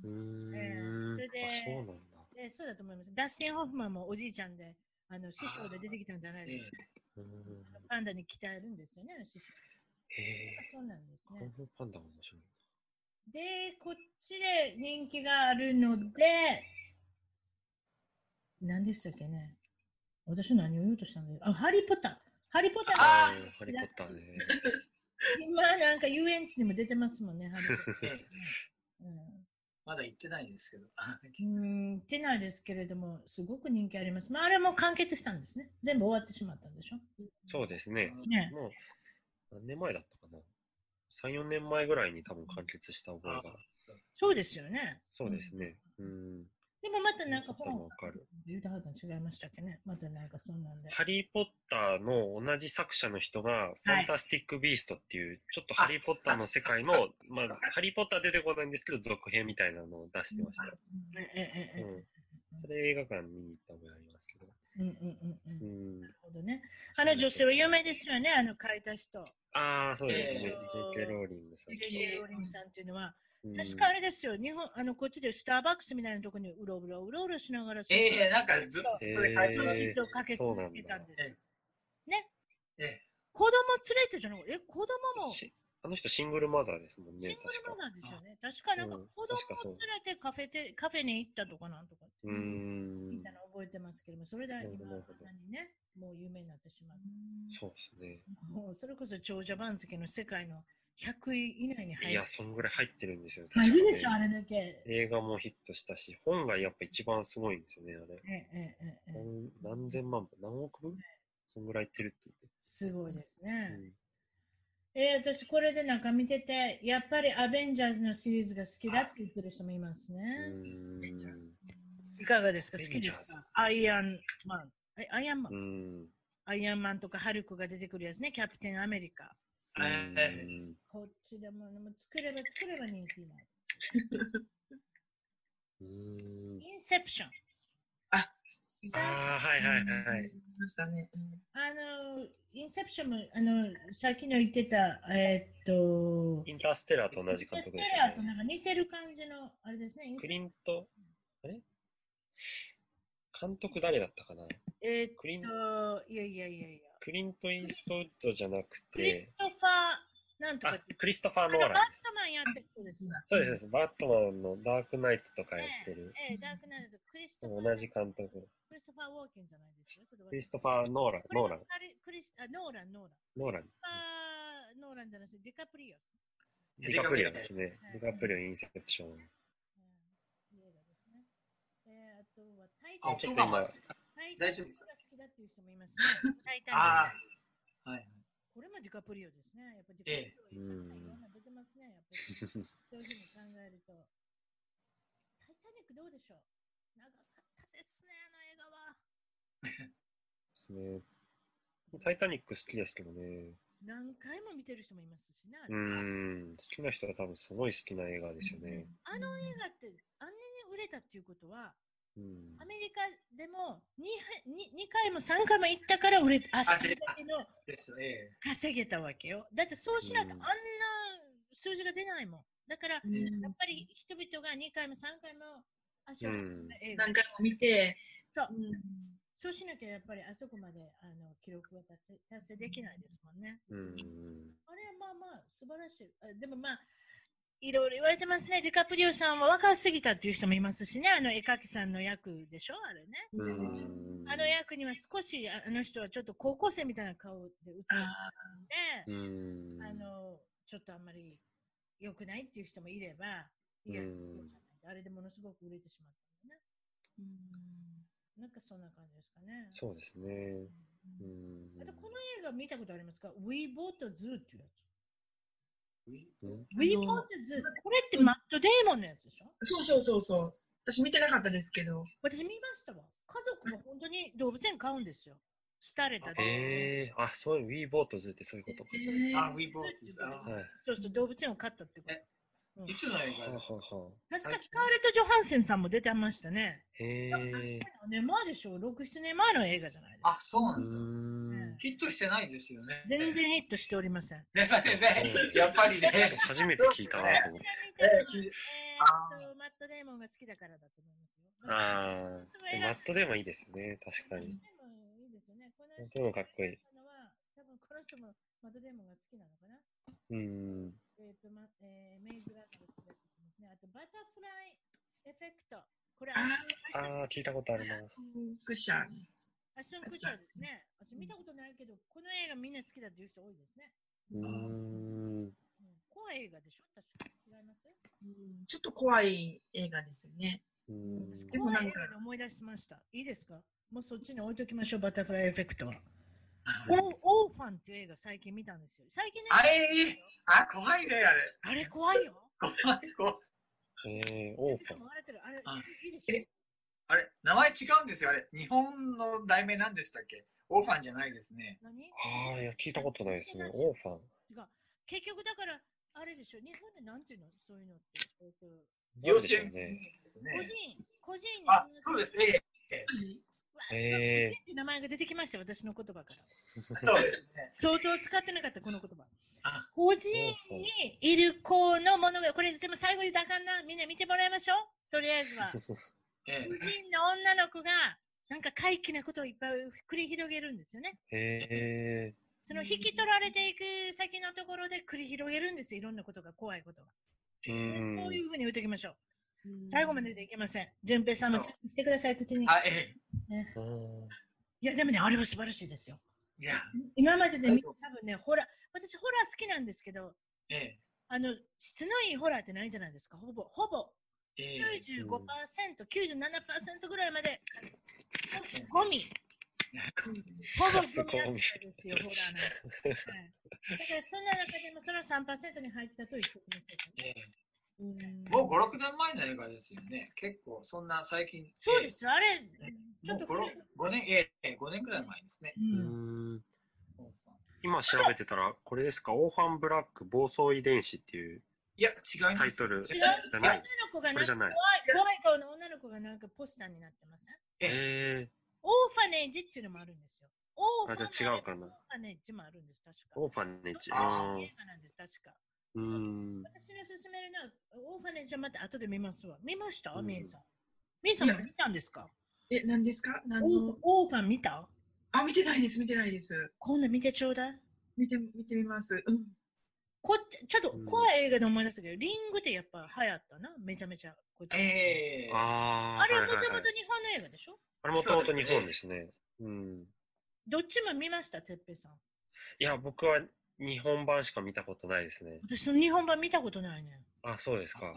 うーん。ええそれであ、そうなんだ。でそうだと思います。ダスティン・ホフマンもおじいちゃんで、あの師匠で出てきたんじゃないええですか。うんパンダに鍛えるんですよね、師匠。へえ。そうなんですね。カンパンダも面白い。で、こっちで人気があるので、何でしたっけね。私何を言おうとしたんだよ。あ、ハリー・ポッター。ハリー・ポッターあハリーポッターね。今なんか遊園地にも出てますもんね、ハリー・ポッター。え えうんまだ行ってないんですけど。うん、行ってないですけれども、すごく人気あります。まあ、あれも完結したんですね。全部終わってしまったんでしょ？そうですね。ね。もう、何年前だったかな？3、4年前ぐらいに多分完結した覚えが。そうですよね。そうですね。うん。でもまたなんか本わかる。言うたはったの違いましたっけね。またなんかそんなんで。ハリー・ポッターの同じ作者の人が、ファンタスティック・ビーストっていう、ちょっとハリー・ポッターの世界の、まあ、ハリー・ポッター出てこないんですけど、続編みたいなのを出してましたよ。えええええうん。それ映画館見に行った覚えありますけど。え。うんうんうんうん。うん。なるほどね。あの女性は有名ですよね、あの書いた人。ああ、そうですね。え J.K. ローリングさん。J.K. ローリングさんっていうのは、うん確かあれですよ、日本、あの、こっちでスターバックスみたいなところにうろうろうろうろしながら、ええなんかずっとそこでかけ続けたんですよ。ええ子供連れてじゃなくて、え、子供も、あの人シングルマザーですもんね、ング確かルマ。ザーですよね。確かなんかうん子供連れてカフェて、カフェに行ったとかなんとか、うーんみたい。なの覚えてますけども、それで今、何ね、もう有名になってしまった。そうですね。もうそれこそ長者番付の世界の100位以内に入るいや、。そんぐらい入ってるんですよ。入るでしょ、あれだけ。ね映画もヒットしたし、本がやっぱ一番すごいんですよね、あれ。ええええええ何何千万部何億部？そんぐらいいってるってすごいですね。言って。えー私これでなんか見てて、やっぱりアベンジャーズのシリーズが好きだって言ってる人もいますうね。ん。いかがですか？好きですか？アイアンマン。えアイアンマン、うん。アイアンマンとかハルクが出てくるやつね。キャプテンアメリカ。えこっちでももう作れば作れば人気になる。うん。インセプション。あああ、はいはいはい。見ましたね。うんあの、インセプションも、あの、さっきの言ってた、えーっと、インターステラーと同じ監督ですよねステラーと。なんか似てる感じの、あれですね。クリント、あれ？監督誰だったかな？えーっクリンと、いやいやいやいや。クリント・イーストウッドじゃなくクリてス、トファー、なんとか。あって、クリストファー・ノーランです。バットマンやってる人ですね。そうですそうです。バットマンのダークナイトとかやってる。ええ、ダークナイト、クリストファー、同じ監督。クリストファー・ウォーケンじゃないですか。クリストファー・ノーラン、ノーラン、クリスあノーラン、ノーラン。ノーラン。あーノーラン。じゃなくて、ディカプリオス。ディカプリオですね。ディカプリオ・インセプション。えー、あとは、タイあ。ちょっと今、大丈夫ニックが好きだっていう人もいますね。タイタニッあク。あ、はい。これもディカプリオですね。やっぱディカプリオ、ええいろんな出てますね。やっぱり そういうふうに考えると。タイタニックどうでしょう？長かったですね、あの映画は。ですね。タイタニック好きですけどね。何回も見てる人もいますしね。あうん。好きな人は多分すごい好きな映画ですよね。あの映画ってあんなに売れたっていうことは、うんア。メリカでも 2, 2回も3回も行ったから売れあそこだけのですえ稼げたわけよ。だってそうしないとあうんんな数字が出ないもん。だから、やっうんぱり人々が2回も3回も足を何回も見て、そううんそうしなきゃやっぱりあそこまであの記録は達成達成できないですもんね。うん。あれはまあまあ素晴らしい。あでもまあ、いろいろ言われてますね。ディカプリオさんは若すぎたっていう人もいますしね。あの絵描きさんの役でしょ？あれね。うん。あの役には少しああの人はちょっと高校生みたいな顔で映ってあて、うん。あの、ちょっとあんまり良くないっていう人もいれば、いや、じゃないあれでものすごく売れてしまったのね。ーうんなんかそんな感じですかね。そうですね。ううんん。あとこの映画見たことありますか ?We Bought a Zoo っていうやつ。えうん We Bought a Zoo。これってマット・デーモンのやつでしょ？そうそうそうそう。私見てなかったですけど。私見ましたわ。家族も本当に動物園飼うんですよ。廃れた動物園。ええあ、そういう、ウィーボートズってそういうことか。あ、ウィーボートです。あはい。そうそう、動物園を飼ったってこと。えいつの映は画ですか？確かスカーレット・ジョハンセンさんも出てましたね。あへえ。4年前でしょ ?6、7年前の映画じゃないですあか。、そうなうんだ。ヒットしてないですよね。全然ヒットしておりません。ね。ねやっぱりね。初めて聞いたなと思って。えーマット・デーモンが好きだからだと思いますよ。ああ。でマットでもいいですね。確かに。いいですよね。このマットでもかっこいい。のは多分この人もマット・デーモンが好きなのかな？うん。えっ、と、ま、えー、メイグランドが好きだって言ってますね。あと、バタフライエフェクト。これ、あアああ、聞いたことあるな。クッシャン。アション・クチャーですね。私見たことないけど、この映画みんな好きだっていう人多いですね。うーん。うん、怖い映画でしょ？確か違います？うんちょっと怖い映画ですよね。うん。怖でもないんか映画で思い出しました。いいですか？もうそっちに置いときましょう、バタフライエフェクトは。オオーファンっていう映画最近見たんですよ。最近ね、あれ？あ、怖いね、あれ。あれ怖いよ。怖い、怖い。えー、オーファン。あれ、あいいでしょあれ、名前違うんですよ、あれ。日本の題名何でしたっけ？オーファンじゃないですね。何？ああ、いや、聞いたことないですね。オーファン。違う。結局だから、あれでしょ？日本でなんていうの？そういうのって。えっと、ですね個。人、個人に。あ、そうですね。えー個人って名前が出てきました、私の言葉から。そうですね。相当使ってなかった、この言葉。あ、個人にいる子のものが、これでも最後言ったらあかんな。みんな見てもらいましょう。とりあえずは。え個人の女の子が、なんか怪奇なことをいっぱい繰り広げるんですよね。へえその引き取られていく先のところで繰り広げるんですよ。いろんなことが、怖いことが。そういうふうに言っておきましょう。うん最後まででいけません。淳平さんもチェックしてください、口に。あ、えうんいや、でもね、あれは素晴らしいですよ。え。いや、今までで見た多分ね、ホラー、私ホラー好きなんですけど、ええ。あの、質のいいホラーってないじゃないですか。ほぼ、ほぼ、ええ。95%、97%ぐらいまで、ゴミ。ほぼそのやつですよ、ホラーなんて。はいだからそんな中でもその3%に入ったと言ってください。ええうんもう5、6年前の映画ですよね。結構、そんな最近。そうです、あれ、ええちょっともう5、5年、ええ、5年くらい前ですね。今調べてたら、これですか、オーファンブラック暴走遺伝子っていういや、違います。タイトル違うじゃない。女の子がなんか。怖い、怖い顔の女の子がなんかポスターになってます。ええオーファネージっていうのもあるんですよ。オーフあ、ァじゃあ違うかな。オーファネージもあるんです、確か。オーファンネチ。ああ映画なんです、確か。ーうん。私の勧めるのは、オーファネージはまた後で見ますわ。見ました？うんみえさん。みえさんも見たんですか？え、何ですか？オーファン見た？あ、見てないです、見てないです。今度見てちょうだい。見て、見てみます。うん。こっち、ちょっと怖い映画で思い出したけど、リングってやっぱ流行ったな。めちゃめちゃ。こっちええああ。あれはいはいはいもともと日本の映画でしょ？あれもともと日本ですね。うん。どっちも見ました、てっぺいさん。いや、僕は日本版しか見たことないですね。私、その日本版見たことないね。あ、そうですか。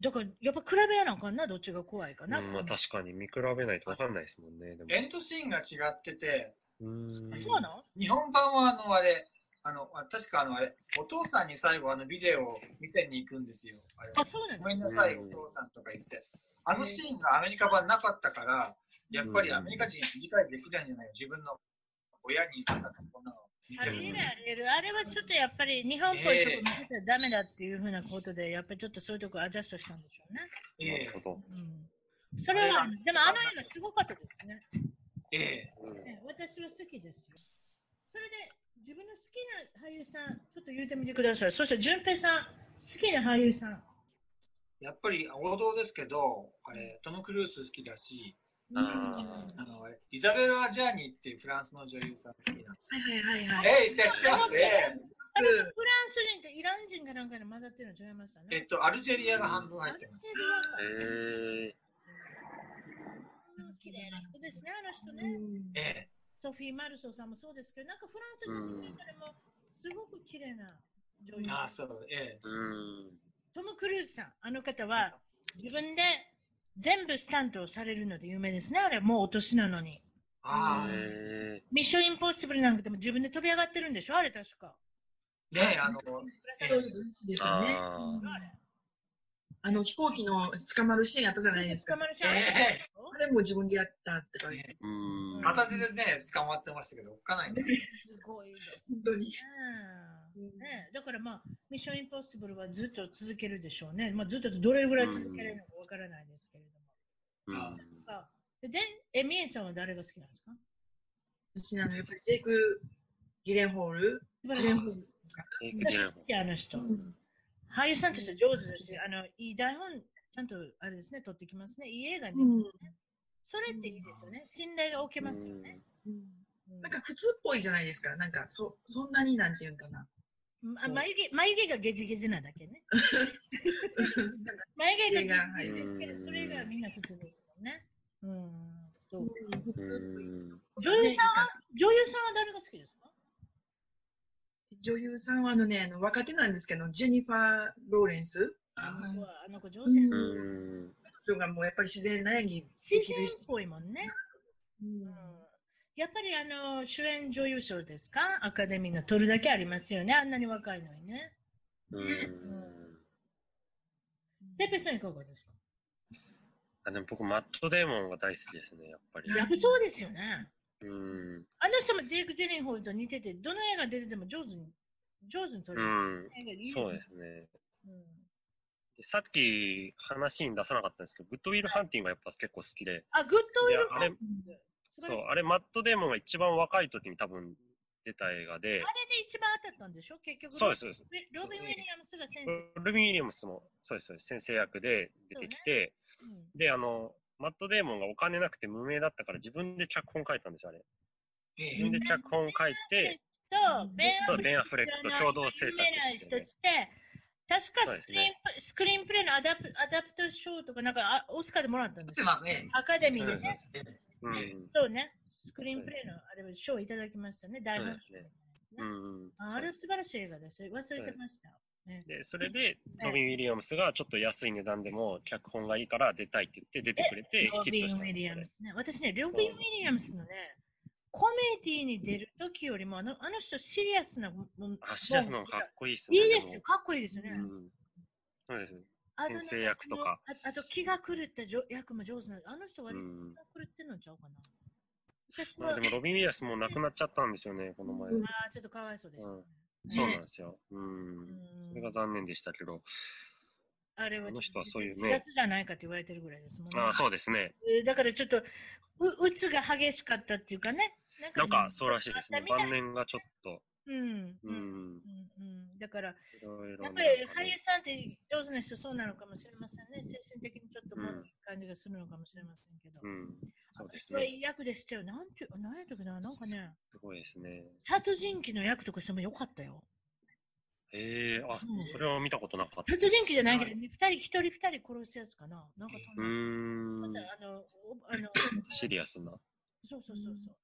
だから、やっぱ比べやなあかんな、どっちが怖いかな。うん、まあ確かに見比べないとわかんないですもんね。でも。エンドシーンが違ってて、うん。そうなの？日本版はあの、あれ、あの、あ確かあの、あれ、お父さんに最後あのビデオを見せに行くんですよ。あそうなんごですかめんなさい、お父さんとか言って。あのシーンがアメリカ版なかったから、やっぱりアメリカ人理解できないんじゃない自分の親にまさかそんなの見せるありえるありえる。あれはちょっとやっぱり日本っぽいとこ見せたらダメだっていうふうなことで、やっぱりちょっとそういうとこアジャストしたんでしょうね。ええなるほど。うん。それは、でもあの映画すごかったですね。ええうんね私は好きですよ。それで、自分の好きな俳優さん、ちょっと言ってみてください。そして、淳平さん、好きな俳優さん。やっぱり王道ですけど、あれ、トム・クルーズ好きだし、ああの、イザベラ・ジャーニーっていうフランスの女優さん好きなんです。はいはいはいはい。ええ知ってます？えあれ、フランス人とイラン人がなんかで混ざってるの違いましたね。ええっと、アルジェリアが半分入ってます。綺麗な人ですね、あの人ね。うんええソフィー・マルソーさんもそうですけど、なんかフランス人の中でもすごく綺麗な女優。ああ、そう、ええうん。トム・クルーズさん、あの方は自分で全部スタントをされるので有名ですね。あれ、もうお年なのに。ああ、えミッション・インポッシブルなんかでも自分で飛び上がってるんでしょ？あれ確か。ねえ、あの、そうですよね。あーあれ。あの飛行機の捕まるシーンあったじゃないですか。捕まるシャンえあれも自分でやったって書いて。うん。片手でね、捕まってましたけど、おっかないんだ。すごいです本当に。ね。ねだからまあ、ミッション・インポッシブルはずっと続けるでしょうね。まあ、ずっとどれぐらい続けられるのかわからないですけれども。うんあで、え、ミエさんは誰が好きなんですか？私あの、やっぱりジェイク・ギレンホール？あの人。うん俳優さんとして上手だし、あの、いい台本、ちゃんと、あれですね、撮ってきますね。いい映画に、うんそれっていいですよね。信頼が置けますよね。うんうんなんか普通っぽいじゃないですか。なんか、そ、そんなになんていうんかな。あ眉毛、眉毛がゲジゲジなだけね。眉毛がゲジゲジですけど、それがみんな普通ですもんね。うん。そう。女優さんは、女優さんは誰が好きですか？女優さんはあのね、あの若手なんですけど、ジェニファー・ローレンス。あの子は、あの子上手うんやうん。人がもうやっぱり自然な演技で自きっぽいもんね。うんやっぱりあの、主演女優賞ですか？アカデミーの取るだけありますよね。あんなに若いのにね。うん。ペペさんいかがですか？あでも僕、マットデーモンが大好きですね、やっぱり。やっぱそうですよね。うん。あの人もジェイク・ジェリンホールと似てて、どの映画出てても上手に、上手に撮れうる。ん。映画いいよそうですね。うんでさっき話に出さなかったんですけど、グッドウィル・ハンティングがやっぱ結構好きで、あ、グッドウィルいやあれ素晴らしいそう、あれ、マットデーモンが一番若い時に多分出た映画であ、れで一番当たったんでしょ？結局。そうです、そうです。ロビン・ウィリアムスが先生。ロビン・ウィリアムスも、そうです、そうです先生役で出てきて、で、あの、マットデーモンがお金なくて無名だったから自分で脚本書いたんですよ、あれ。え自分で脚本書いて、と、ベン・そう、ベン・アフレックと共同制作して、人つって、確かスクリーン、ねスクリーンプレイのアダプアダプト賞とかなんかあオスカーでもらったんですよ。ね。アカデミーでそうね。うん。そうね。スクリーンプレイのあれは賞いただきましたね。大本賞、ねうん。ああれは素晴らしい映画です。忘れてました。ねで、それで、ロビン・ウィリアムスがちょっと安い値段でも脚本がいいから出たいって言って出てくれてロビン・ウヒットしたんィリアムスね。私ね、ロビン・ウィリアムスのね、コメディに出るときよりも、あのあの人シリアスなもん。あ、シリアスなのかっこいいっすね。いいですよ。かっこいいですね。うん。そうですね。先生役とかああと気が狂った役も上手なあの人割とうん気が狂ってんのちゃうかな。私まは、あでもロビン・ウィリアスもう亡くなっちゃったんですよね、この前。うんああ、ちょっとかわいそうです、ねそうなんですよ。うん。うんそれが残念でしたけど。あれはあの人はそういうねじゃないかって言われてるぐらいですもんね。まあそうですね。えーだからちょっと、う、うつが激しかったっていうかね。なんかそうらしいですね。晩年がちょっと。うん。うん。ううん。だから、やっぱり俳優さんって上手な人そうなのかもしれませんね。精神的にちょっともう感じがするのかもしれませんけど。うん。そうですね。い役でしたよ。なんて、なんやったっけな、なんかね、すごいですね。殺人鬼の役とかしてもよかったよ。へえ、あうん、それは見たことなかった。殺人鬼じゃないけど、二人、一人二人殺すやつかな。なんかそんうな。ーん。またあの、おあの、シリアスな。うそうそうそうそう。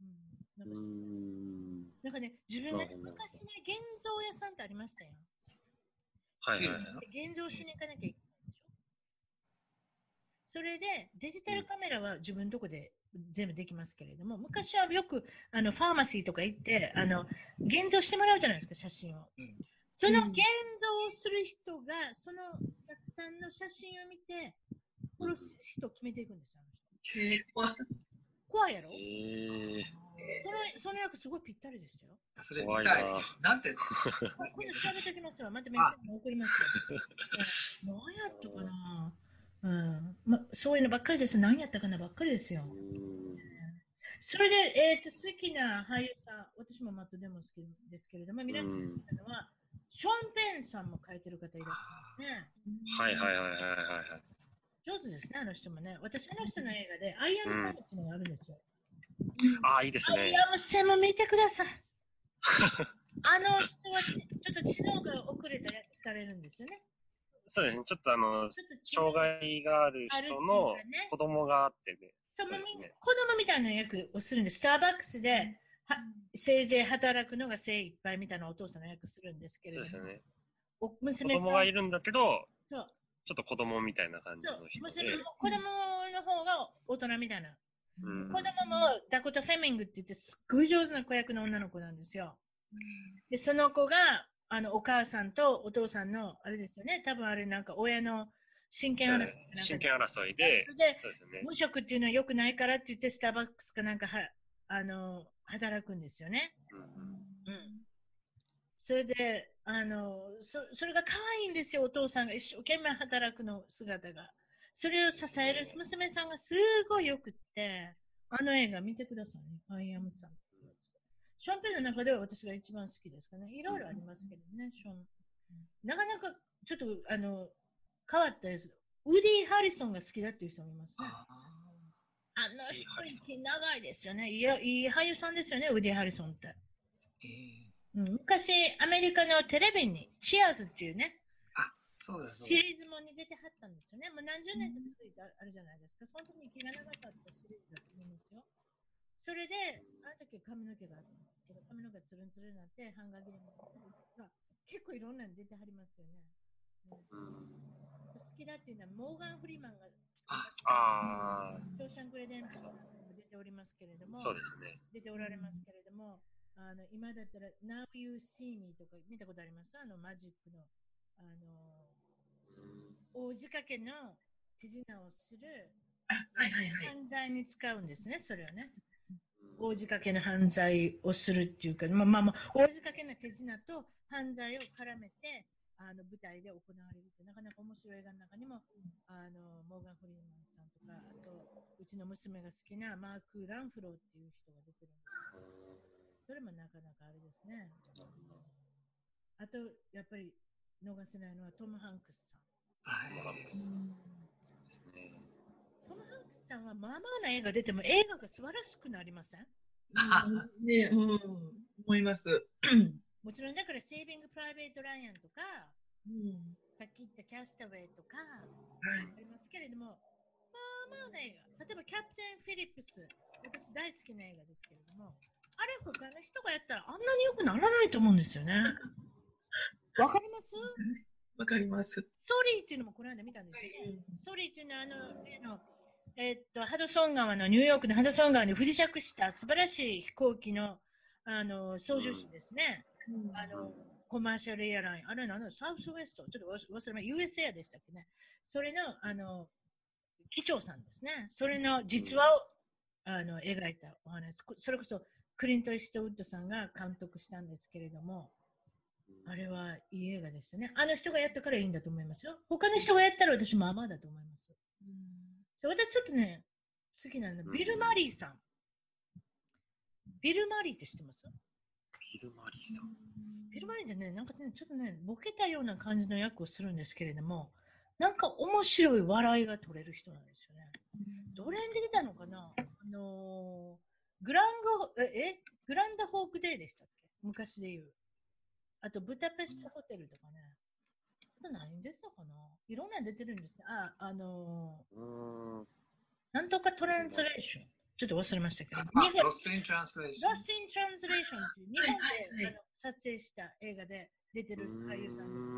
うん。なんかーん。なんかね、自分がなるほど昔ね、現像屋さんってありましたよ。はいはいはい。で現像しに行かなきゃいけないでしょ？それで、デジタルカメラは自分のとこで全部できますけれども、昔はよく、あの、ファーマシーとか行って、あの、現像してもらうじゃないですか、写真を。その現像をする人が、そのお客さんの写真を見て、殺す人を決めていくんですよ、あの人。えー怖い怖いやろ？ええ、そのその役すごいぴったりでしたよ。それ見たいな。なんて、今度調べておきますわ。またメッセージも送りますよ。何やったかな？うん。ま、そういうのばっかりです。何やったかなばっかりですよ。うーん。それで、えっ、と、好きな俳優さん、私もマットでも好きですけれども、皆さんのは、ショーン・ペンさんも書いてる方いらっしゃるね。はいはいはいはいはいはい。上手ですね、あの人もね。私、あの人の映画で、アイアム・サムっていうのがあるんですよ。ああ、いいですねアイ。アム・見てください。あの人はちちょっと知能が遅れた役されるんですよね。そうですね。ちょっとあの、障害がある人の子供があってね。そうね子供みたいな役をするんで、スターバックスで、はせいぜい働くのが精一杯みたいなお父さんの役するんですけれども、そうですよね。お子娘さん供がいるんだけど、そうちょっと子供みたいな感じそうの人娘で。子供の方が大人みたいな。うん子供もダコタ・フェミングって言ってすっごい上手な子役の女の子なんですよ。で、その子が、あの、お母さんとお父さんの、あれですよね、多分あれなんか親の親権争い真剣争いで、で、ね。無職っていうのは良くないからって言って、スターバックスかなんかは、あの、働くんですよね。うんうん。それで、あの、そ、それが可愛いんですよ、お父さんが一生懸命働くの姿が。それを支える娘さんがすごい良くって、あの映画見てくださいね。アイアムさん。ショーンペンの中では私が一番好きですかね。いろいろありますけどね、ショーン。なかなか、ちょっと、あの、変わったです。ウディ・ハリソンが好きだっていう人もいますね。あの人長いですよね。いや、いい俳優さんですよね、ウディ・ハリソンって。えーうん、昔、アメリカのテレビに、チアーズっていうね、あ、そうだそうシだ。リーズもに出てはったんですよね。もう何十年と続いてあるじゃないですか。その時に切らなかったシリーズだと思うんですよ。それで、あの時髪の毛が髪の毛がツルンツルンになって、ハンガーゲームが結構いろんなの出てはりますよね。うんうん好きだっていうのは、モーガン・フリーマンが好きあだああ、ショーシャンク・レデンプションも出ておりますけれども、そうですね。出ておられますけれども、あの今だったら Now You See Me とか見たことあります？あのマジックの、あの大仕掛けの手品をする。犯罪に使うんですね、それをね。大仕掛けの犯罪をするっていうか、まあまあまあ、大仕掛けの手品と犯罪を絡めて、あの舞台で行われるって、なかなか面白い映画の中にも、あの、モーガン・フリーマンさんとか、あと、うちの娘が好きなマーク・ランフローっていう人が出てるんですよ。それもなかなかあれですね。あと、やっぱり逃せないのはトム・ハンクスさん。はい。ですね。トム・ハンクスさんはまあまあな映画出ても映画が素晴らしくなりません？ね、うん、思います。もちろんだからセービング・プライベート・ライアンとか、うん、さっき言ったキャスタウェイとかはい。ありますけれども、まあまあな映画。例えばキャプテン・フィリップス。私大好きな映画ですけれども、あれ他の人がやったらあんなに良くならないと思うんですよね。わかります？わかります。ソリーっていうのもこの間見たんですよね。ソリーっていうのはあの、例の、えっと、ハドソン川の、ニューヨークのハドソン川に不時着した素晴らしい飛行機の、あの、操縦士ですね。あの、コマーシャルエアライン。あれなんだ、サウスウェスト。ちょっと忘れました。US エアでしたっけね。それの、あの、機長さんですね。それの実話を、あの、描いたお話。それこそ、クリント・イーストウッドさんが監督したんですけれども、あれはいい映画ですね。あの人がやったからいいんだと思いますよ。他の人がやったら私もまあまあだと思います。私ちょっとね、好きなのビル・マリーさん。ビル・マリーって知ってます？ビル・マリーさん。ビル・マリーってね、なんかね、ちょっとね、ボケたような感じの役をするんですけれども、なんか面白い笑いが取れる人なんですよね。どれに出てたのかな？あのー、グランゴ、え、グランドフォークデーでしたっけ？昔で言う。あと、ブタペストホテルとかね。あと何出てたかな？いろんな出てるんですね。あ、あのー、なんとかトランスレーション。ちょっと忘れましたけど。ロストイントランスレーション。ロストイントランスレーションっていう日本で、あの撮影した映画で出てる俳優さんです。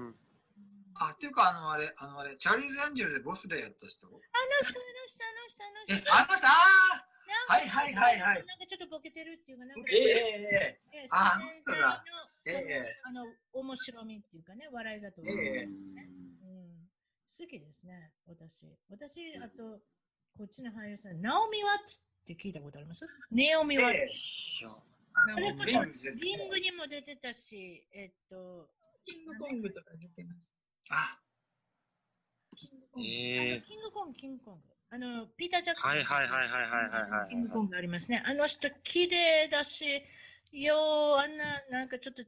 あ、っていうか、あの、あれ、あの、あれ、チャーリーズ・エンジェルでボスでやった人？あの人、あの人、あの人、あの人。え、あの人、ああはいはいはいはい。なんかちょっとボケてるっていうか、なんか、ええええあ、あの人だ。ええあの、面白みっていうかね、笑いがと、ええうん。好きですね、私。私、あと、こっちの俳優さん、ナオミ・ワッツって聞いたことあります？ネオミ・ワッツ。あれこそ、リングにも出てたし、えっと、キングコングとか出てます。あ、キングコング。えー、キングコング、キングコング。あの、ピーター・ジャクソン。はいはいはいはいはいはい。キングコングありますね。あの人、綺麗だし、よう、あんな、なんかちょっと、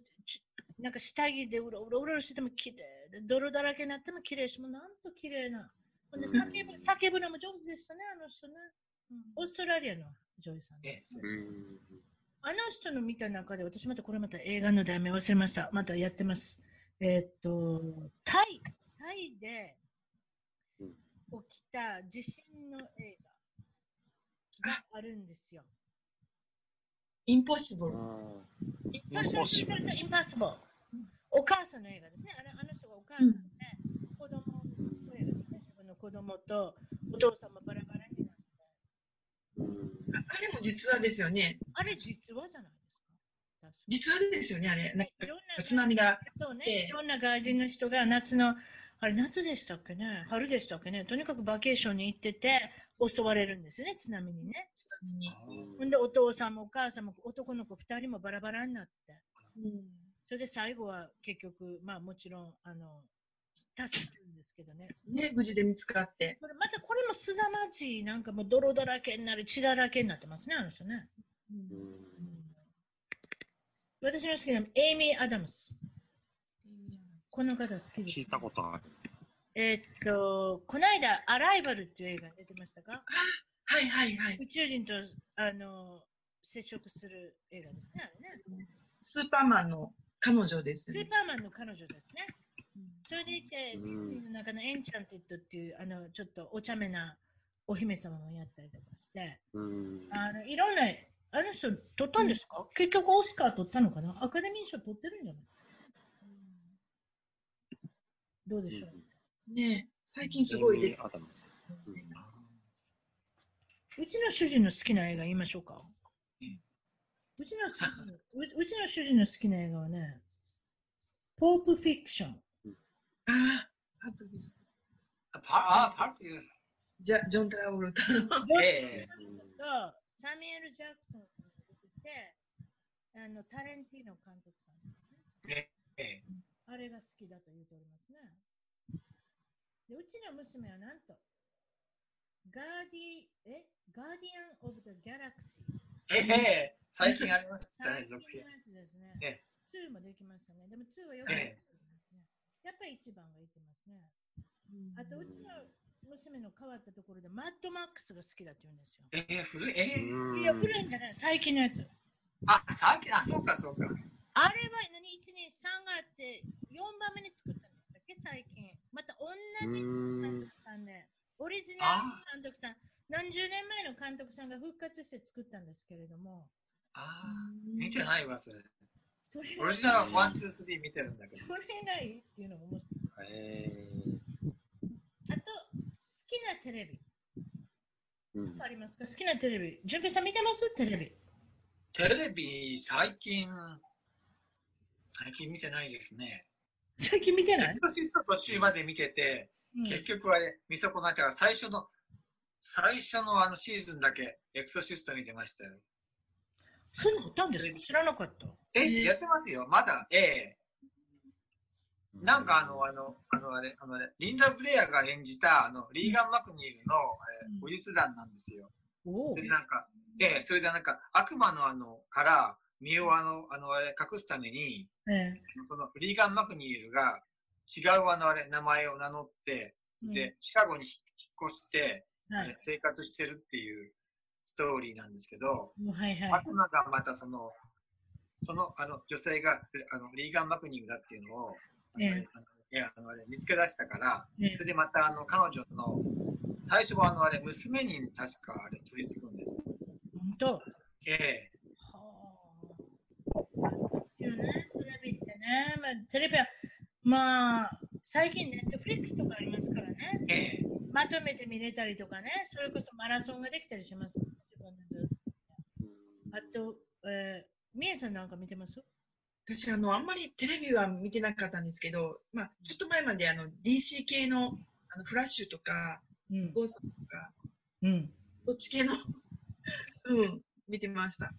なんか下着でうろうろうろしてても綺麗で、泥だらけになっても綺麗し、もうなんと綺麗な。ほんで、叫ぶ、叫ぶのも上手でしたね、あの人ね。うん、オーストラリアの女優さんです。あの人の見た中で、私またこれまた映画の題名忘れました。またやってます。えー、っと、タイ、タイで起きた地震の映画があるんですよ。インポッシブル。インポッシブル。インポッシブル。お母さんの映画ですね。あのあの人がお母さんで、子供、の子供とお父さんもバラバラになって。あれも実話ですよね。あれ実話じゃないですか？実話ですよね、あれ。なんか津波が。そうね。いろんな外人の人が夏のあれ、夏でしたっけね？春でしたっけね？とにかくバケーションに行ってて、襲われるんですよね、津波にね。津波に。ほんで、お父さんもお母さんも男の子二人もバラバラになって。うん。それで最後は結局、まあもちろん、あの、助けるんですけどね。ね、無事で見つかって。これまたこれもすざまじい、なんかもう泥だらけになる、血だらけになってますね、あの人ね。うん、うん、私の好きなエイミー・アダムス。この方好きです、聞いたことある。えー、っと、この間、アライバルっていう映画出てましたか？はいはいはい。宇宙人と、あの、接触する映画ですね、あれね。スーパーマンの彼女ですね。スーパーマンの彼女ですね。それでいて、ディズニーの中のエンチャンテッドっていう、あの、ちょっとお茶目なお姫様をやったりとかして、あの、いろんな、あの人、取ったんですか、結局オスカー取ったのかな？アカデミー賞取ってるんじゃない？どうでしょう、ね最近すごいで、うちの主人の好きな映画言いましょうか。うちのううちの主人の好きな映画はね、ポープフィクション。ああ、パープフィクション。あ、パープフィクション。ジャジョン・トラボルタの。ええと、サミュエル・ジャクソンが出てて、あの、タレンティーノ監督さん、ね。ええ。あれが好きだと言うておりますね。でうちの娘はなんと、ガーディ、え？ガーディアン・オブ・ザ・ギャラクシー。ええ最近ありましたね、続編。ですね。ええ、2もできましたね。でも2はよくできますね。やっぱり1番がいてますね。あと、うちの娘の変わったところで、マッドマックスが好きだって言うんですよ。ええ古い、ええいや、古いんじゃない、最近のやつ。あ、最近、あ、そうか、そうか。あれは何 ?1、2、3があって、4番目に作ったんでしたっけ？最近。また同じ監督さんで、オリジナルの監督さん、何十年前の監督さんが復活して作ったんですけれども。ああ、見てないわ、それ。それオリジナルは1、2、3見てるんだけど。それがいいっていうのが面白い。へあと、好きなテレビ。うんありますか？好きなテレビ。純平さん見てます？テレビ。テレビ、最近、最近見てないですね。最近見てない？エク、ソシスト途中まで見てて、うん結局あれ、見損なっちゃうから、最初の、最初のあのシーズンだけ、エクソシスト見てましたよ。そういうのあったんですか？知らなかった。え、えーやってますよ。まだ、ええなんかあの、あの、あのあれ、あのあれ、リンダ・ブレアが演じた、あの、リーガン・マクニールの、あれうん後日談なんですよ。おおそれでなんか、ええそれでなんか、悪魔のあの、から、身をあの、あの、あれ、隠すために、ええその、リーガン・マクニールが、違うあの、あれ、名前を名乗って、そして、うシカゴに引っ越して、はい。生活してるっていうストーリーなんですけど、はいはい。悪魔がまたその、その、あの、女性が、あの、リーガン・マクニールだっていうのを、あのええあのいや、あの、あれ、見つけ出したから、ええそれでまた、あの、彼女の、最初はあの、あれ、娘に確かあれ、取り付くんです。本当？はええあ。ですよね。テレビってね。まあ、テレビは、まあ、最近ネットフリックスとかありますからね。ええまとめて見れたりとかね。それこそマラソンができたりします。あと、えー、みえさんなんか見てます？私、あの、あんまりテレビは見てなかったんですけど、まあ、ちょっと前まで、あの、DC 系の、あの、フラッシュとか、うん。ゴーストとか、うん。そっち系の、うん、見てました。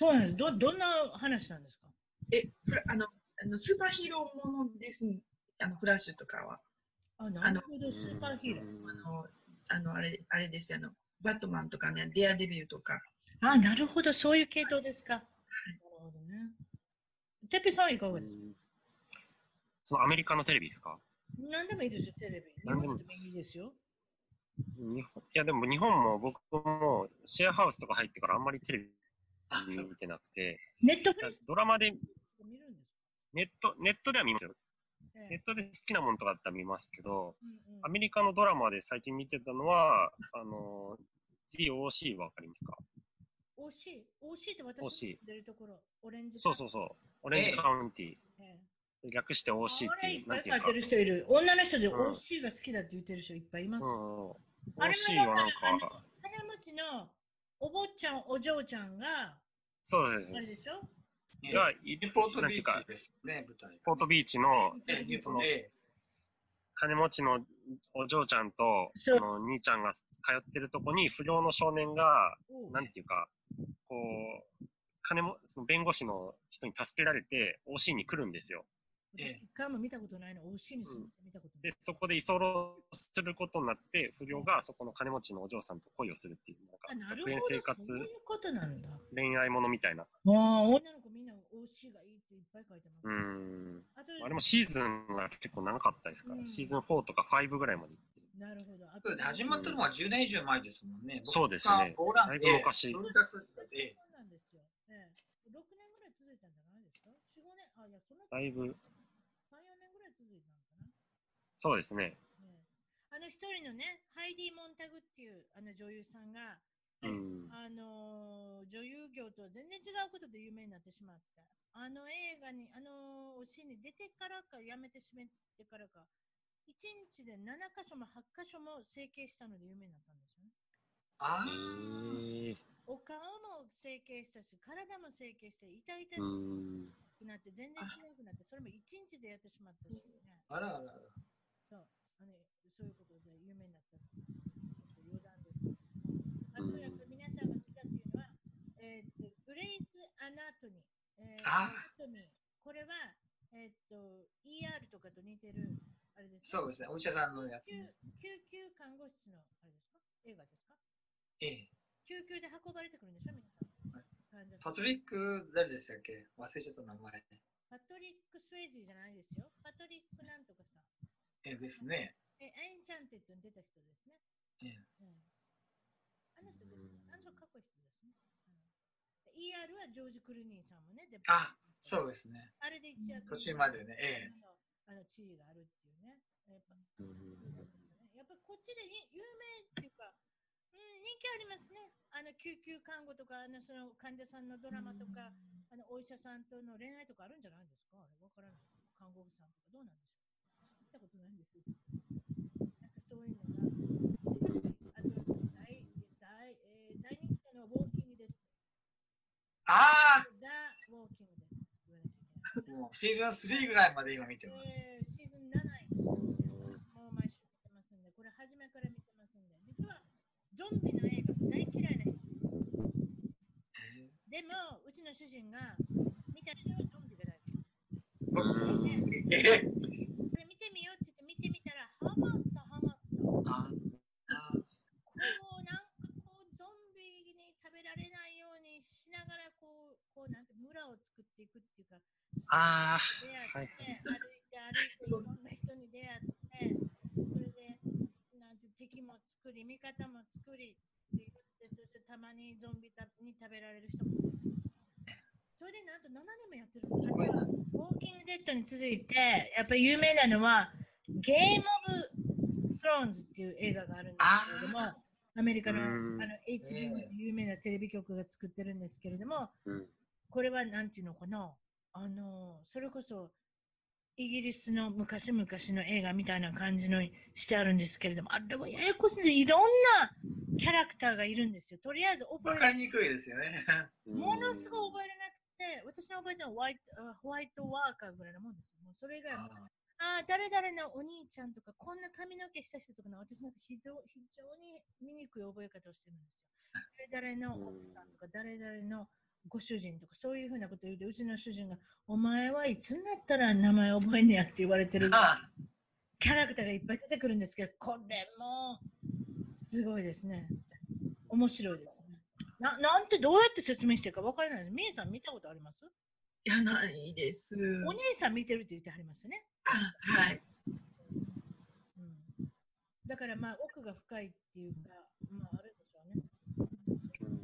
そうなんです。ど、どんな話なんですか？え、フラあの、あのスーパーヒーローものです。あの、フラッシュとかは。あ、なるほど、スーパーヒーロー。あの、あの、あれ、あれですよ、あの、バットマンとかね、デアデビューとか。あ、なるほど、そういう系統ですか。なるほどね。てっぺさんはいかがですか？そのアメリカのテレビですか？何でもいいですよ、テレビ。何でも日本でもいいですよ。日本いや、でも日本も僕もシェアハウスとか入ってからあんまりテレビ見てなくて、ネットフリックスドラマで、ネット、ネットでは見ますよ。ええネットで好きなものとかだったら見ますけど、うんうんアメリカのドラマで最近見てたのは、あの、GOC わかりますか？惜しい。惜しいって私惜しいの出るところ。オレンジそうそうそう。オレンジカウンティ。え略してえ OC っていう、あれいっぱないんて。る人いる。女の人でうん惜しいが好きだって言ってる人いっぱいいます。うん。あれ OC はなんか、金持ちのお坊ちゃん、お嬢ちゃんが、あそうです。れでしょ？ええが、ポートビーなんていうかチですね、舞台。ポートビーチのその金持ちのお嬢ちゃんと、その兄ちゃんが通ってるとこに不良の少年が、なんていうか、こう、金も、その弁護士の人に助けられて、OC に来るんですよ。ええ私一回も見たことないの。惜しいにす見たことない。で、そこで居候することになって、不良がそこの金持ちのお嬢さんと恋をするっていう、あ、ななんか、るほど。学園生活そういうことなんだ。恋愛ものみたいな。ああ、女の子みんな惜しいがいいっていっぱい書いてます。うーん。あとあれもシーズンが結構長かったですから、うんシーズン4とか5ぐらいまで行って。なるほど。あと始まったのは10年以上前ですもんね。そうですねだいぶ昔そうなんですよ。ええ、6年ぐらい続いたんじゃないですか ?4、5年、あ、いや、そのだいぶ、3、4年ぐらい続いたのかな、そうですね。ええあの一人のね、ハイディ・モンタグっていうあの女優さんが、うん。あのー女優業とは全然違うことで有名になってしまった。あの映画に、あのーシーンに出てからか、やめてしめてからか、1日で7箇所も8箇所も整形したので有名になったんですよね。あえー、お顔も整形したし、体も整形して、痛々しうん。くなって、全然違くなって、それも1日でやってしまったね。あ、あらあらあら。そういうことで有名になった。余談ですけども。あとやっぱり皆さんが好きだっていうのは、えーっと、グレイズ・アナトミー。えーあアナトミー。これは、えーっと、ER とかと似てる、あれですか？そうですね。お医者さんのやつ救ね。救急看護師の、あれですか？映画ですか？ええ。救急で運ばれてくるんでしょ？皆さん。はパトリック、誰でしたっけ？忘れちゃった名前。パトリック・スウェイジーじゃないですよ。パトリックなんとかさ。ええですね。え、エンチャンテッドに出た人ですね。ええ。うんあの人ですあの人かっこいい人ですね。うん ER はジョージ・クルーニーさんもね。であ、そうですね。あれで一躍途中までねええあの地位があるっていうね。やっぱやっぱこっちでい有名っていうか、うん、人気ありますね。あの救急看護とか、あのその患者さんのドラマとか、あのお医者さんとの恋愛とかあるんじゃないですか？あれわからない。看護婦さんとかどうなんでしょう？見たことないんですよ。そういうのが。あと大大、えー、大人気のウォーキングで。ああザ・ウォーキングで。シーズン3ぐらいまで今見てます。えー、シーズン7もう毎週見てますんで、これ初めから見てますんで、実はゾンビの映画大嫌いな人。でも、うちの主人が見た人はゾンビが大好き。かあ出会って、歩い。て歩い。てい。ろんな人に出会ってそれでなんて敵も作り味方も作りって言ってそしてたまにゾンビたに食べられる人もそれでなんと7年もやってるすごい。な。ウォーキングデッドに続い。て、やっぱり有名なのは、ゲームオブ・スローンズってい。う映画があるんですけれども、アメリカのあの HBO って有名なテレビ局が作ってるんですけれども、これはなんてい。うのかな、あの、それこそ、イギリスの昔々の映画みたいな感じのしてあるんですけれども、あれはややこしいのいろんなキャラクターがいるんですよ。とりあえず覚えわかりにくいですよね。ものすごい覚えれなくて、私の覚えてるのはホワイトあホワイトワーカーぐらいのもんですよ。もうそれ以外は、ああー、誰々のお兄ちゃんとか、こんな髪の毛した人とかの、私なんか非常非常に醜い覚え方をしてるんですよ。誰々の奥さんとか、誰々のご主人とか、そういうふうなこと言うて、うちの主人が、お前はいつになったら名前覚えんねやって言われてるあキャラクターがいっぱい出てくるんですけど、これも、すごいですね。面白いですね。な、なんてどうやって説明してるか分からないです。みえさん見たことあります？いや、ないです。お姉さん見てるって言ってはりますね。あはい。うん。だからまあ、奥が深いっていうか、まあ、あるでしょうね。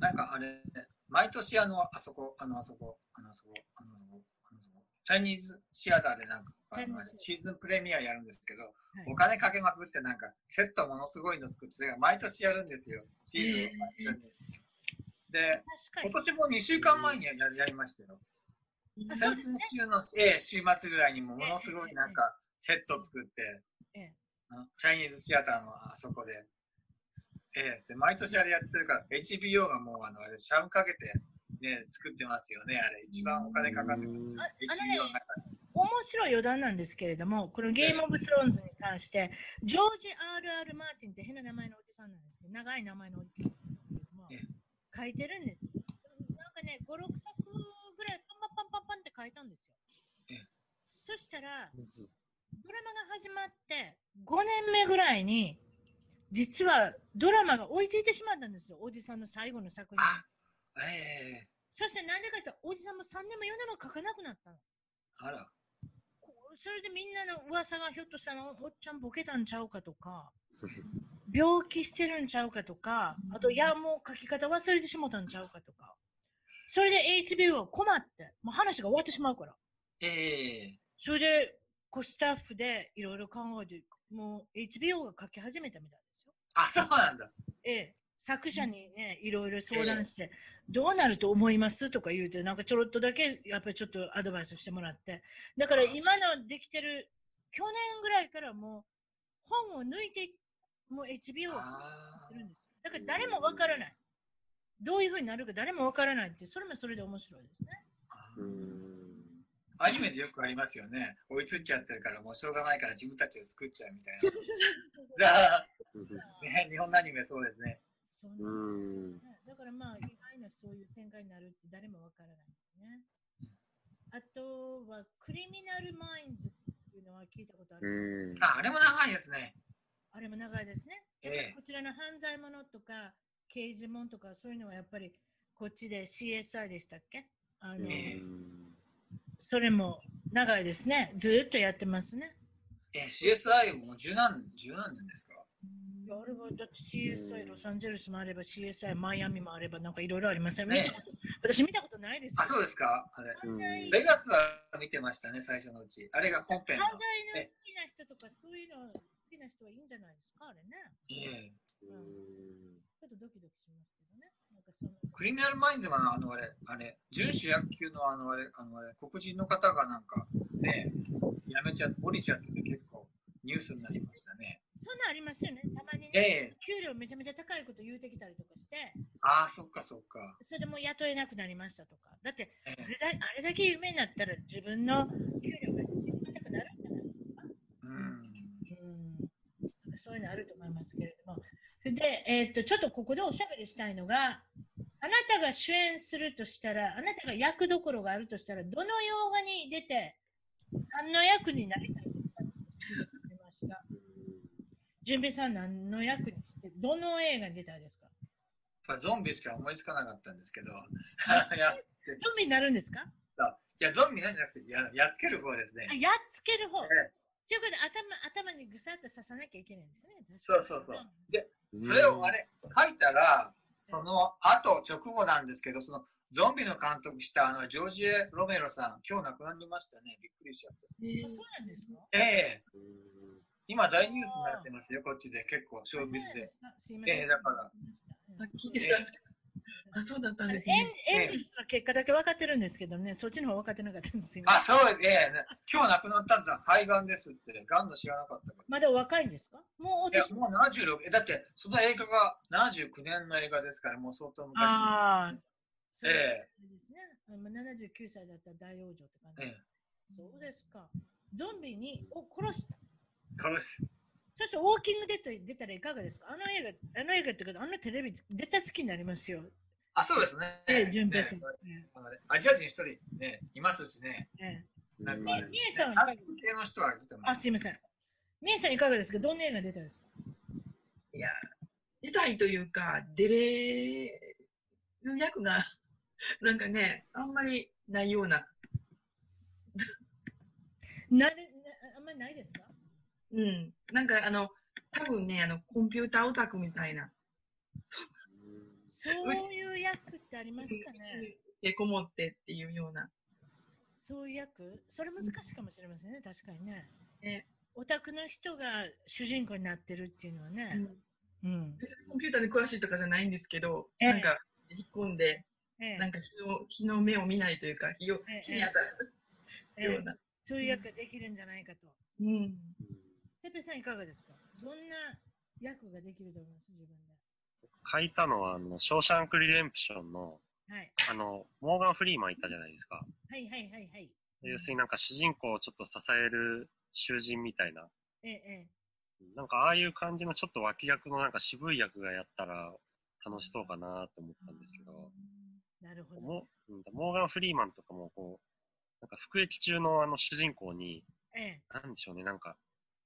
なんかあれ、毎年あの、あそこ、あの、あそこ、あの、あそこ、あの、あそこ、あのあそこ、チャイニーズシアターでなんか、あのシーズンプレミアやるんですけど、はいお金かけまくってなんか、セットものすごいの作って、毎年やるんですよ。シーズンを最初に。で。今年も2週間前にややりましたよ。先週の、ええ週末ぐらいにもものすごいなんか、セット作って、チャイニーズシアターのあそこで、ええで毎年あれやってるから、HBO がもうあの、あれ、シャムかけて、ね、作ってますよね、あれ。一番お金かかってます HBO の中に。面白い余談なんですけれども、このゲームオブスローンズに関して、ジョージ・ R.R. マーティンって変な名前のおじさんなんですけど、長い名前のおじさんなんですけれどもええ書いてるんです。なんかね、5、6作ぐらいパンパンパンパンパンって書いたんですよええ。そしたら、ドラマが始まって5年目ぐらいに、実はドラマが追いついてしまったんですよ。おじさんの最後の作品。あ、ええそしてなんでかっておじさんも3年も4年も書かなくなったの。あら。それでみんなの噂がひょっとしたらおっちゃんボケたんちゃうかとか、病気してるんちゃうかとか、あと、いや、もう書き方忘れてしもたんちゃうかとか。それで HBO は困って、もう話が終わってしまうから。ええそれで、こうスタッフでいろいろ考えて、もう HBO が書き始めたみたいですよ。あ、そうなんだ。ええ。作者にね、いろいろ相談して、どうなると思いますとか言うて、なんかちょろっとだけ、やっぱりちょっとアドバイスしてもらって。だから今のできてる、去年ぐらいからもう、本を抜いて、もう HBO をるんですよ。だから誰もわからない。どういう風になるか誰もわからないって、それもそれで面白いですね。あ。アニメでよくありますよね。追いついちゃってるからもうしょうがないから自分たちで作っちゃうみたいな。ね、日本のアニメそうですね。そううなんですん。ねだからまあ、意外なそういう展開になるって誰もわからないね。あとは、クリミナルマインズっていうのは聞いたことある。うん。あ、あれも長いですね。あれも長いですね。ええこちらの犯罪者とか、刑事物とか、そういうのはやっぱり、こっちで CSI でしたっけ？あの、ええそれも長いですね。ずーっとやってますね。え、CSI も十何、十何年ですか？あれはだって CSI ロサンゼルスもあれば CSI マイアミもあればなんかいろいろありますよねね。私見たことないですあ、よ。そうですか？あれ。ベガスは見てましたね、最初のうち。あれが本編の。犯罪の好きな人とかそういうの好きな人はいいんじゃないですかあれね。ええちょっとドキドキしますけどね。クリミナルマインズはあのあれ、あれ、準主役級のあのあれ、あのあれ、黒人の方がなんかね、やめちゃって、降りちゃってて結構ニュースになりましたね。そんなんありますよね。たまにね、ええ給料めちゃめちゃ高いこと言うてきたりとかして、ああ、そっかそっか。それでもう雇えなくなりましたとか。だって、ええあれだあれだけ有名になったら自分の給料が高くなるんじゃないうん。うん、そういうのあると思いますけれども。で、えーっと、ちょっとここでおしゃべりしたいのが、あなたが主演するとしたら、あなたが役どころがあるとしたら、どの洋画に出て、何の役になりたいとか思いました。純平さん何の役にして、どの映画に出たいですか？まあゾンビしか思いつかなかったんですけど、やってゾンビになるんですか？た。いや、ゾンビなんじゃなくて、ややっつける方ですねあ、。やっつける方。ええということで、頭、頭にぐさっと刺さなきゃいけないんですね。そうそうそうで、それをあれ、書いたら、その後、直後なんですけど、その、ゾンビの監督したあの、ジョージエ・ロメロさん、今日亡くなりましたね。びっくりしちゃって。えあそうなんですか？ええうん今大ニュースになってますよ、こっちで。結構、ショービズで。すいません。ええだからあ、聞いてなかった。あ、そうだったんですね。エンジンの結果だけ分かってるんですけどね、そっちの方分かってなかったです。すいまあ、そうです。ええ今日亡くなったんだ。肺がんですって。がんの知らなかったかまだお若いんですか？もう。いや、年もう76、えだって、その映画が79年の映画ですから、もう相当昔。ああ、そうえですね。あまあ79歳だったら大往生って感じ。ええそうですか。ゾンビにこ殺した。殺し。そしてウォーキング出た出たらいかがですか？あの映画、あの映画ってか、あのテレビ絶対好きになりますよ。あ、そうですね。ええ、純平さん。アジア人一人ね、いますしね。ええなんか、みみえさんはいかが韓国系の人は出てまあ、す。すいません。みえさんいかがですか？どんな映画出たんですか？いや、出たいというか、出れる役が、なんかね、あんまりないような。なるなあんまりないですか？うん。なんかあの、多分ね、あの、コンピューターオタクみたいな。そういう役ってありますかね？でこもってっていうような。そういう役？それ難しいかもしれませんね、確かにね。ねオタクの人が主人公になってるっていうのはうね。んうん。別にコンピューターに詳しいとかじゃないんですけど、ええなんか、引っ込んで、ええなんか日の日の目を見ないというか、日をええ日に当たええるような。そういう役ができるんじゃないかと。うん。てっさんいかがですか？どんな役ができると思います？自分で。書いたのは、あの、ショーシャンク・リデンプションの、はい。あの、モーガン・フリーマンいたじゃないですか。はいはいはいはい。要するになんか主人公をちょっと支える囚人みたいな。えええなんかああいう感じのちょっと脇役のなんか渋い役がやったら楽しそうかなと思ったんですけど、え。なるほど。モーガン・フリーマンとかもこう、なんか服役中のあの主人公に、ええ。なんでしょうね、なんか、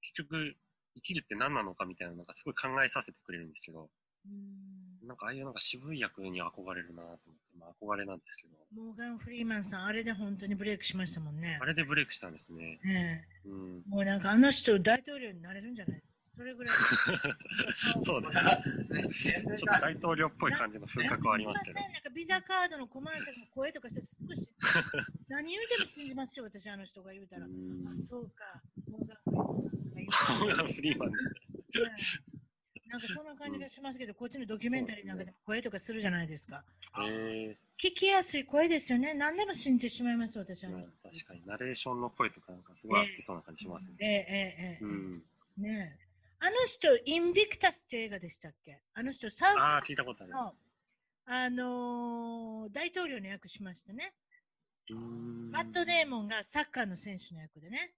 結局、生きるって何なのかみたいなのがすごい考えさせてくれるんですけど、うんなんかああいうなんか渋い役に憧れるなと思って、まあ憧れなんですけど、モーガン・フリーマンさん、あれで本当にブレイクしましたもんねあ。れでブレイクしたんですね。ええ。うん。もうなんかあの人大統領になれるんじゃない？それぐらい。そうですね。ね ちょっと大統領っぽい感じの風格はありますけどなんかビザカードのコマーシャルの声とかして少し何言うても信じますよ、私あの人が言うたら。うんあ、そうか。モーガン・フリーマンなんかそんな感じがしますけど、こっちのドキュメンタリーなんかでも声とかするじゃないですか。え聞きやすい声ですよね。何でも信じてしまいます、私ー、は。まあ確かにナレーションの声とかなんかすごい合ってそうな感じしますね。ええええええうん。ねえ。あの人、インビクタスって映画でしたっけ？あの人、サウスああ、聞いたことある。の、あのー大統領の役しましたね。うーんマット・デーモンがサッカーの選手の役でね。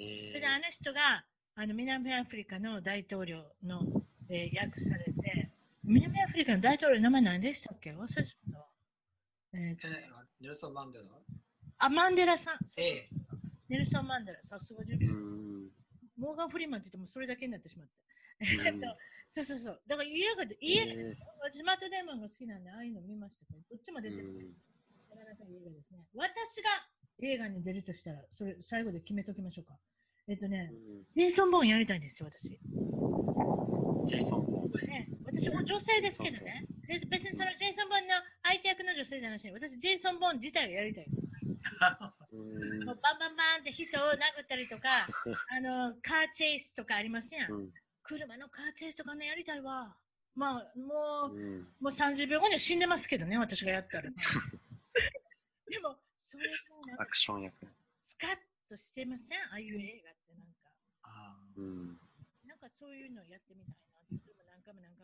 えそれであの人が、あの、南アフリカの大統領の、えー役されて、南アフリカの大統領の名前何でしたっけ？忘れちゃった。えーネルソン・マンデラ？あ、マンデラさん。ええ。ネルソン・マンデラ。さすが準備。モーガン・フリーマンって言ってもそれだけになってしまった。うんえっとそうそうそう。だから家が、家、え私マット・デーモンが好きなんで、ああいうの見ましたけど、どっちも出てる。ーうんなかなかいい映画ですね。私が映画に出るとしたら、それ最後で決めときましょうか。えっとね、ジェイソン・ボーンやりたいんですよ、私。ジェイソン・ボーン。ね、私も女性ですけどね。で別にそのジェイソン・ボーンの相手役の女性じゃなしに、私ジェイソン・ボーン自体がやりたい。もうバンバンバンって人を殴ったりとか、あの、カーチェイスとかありますやん。うん車のカーチェイスとかね、やりたいわ。まあ、もう、うんもう30秒後には死んでますけどね、私がやったら。でも、それもなんかアクション役。スカッとしてません？ああいう映画ってなんか。あうん。なんかかそういうのをやってみた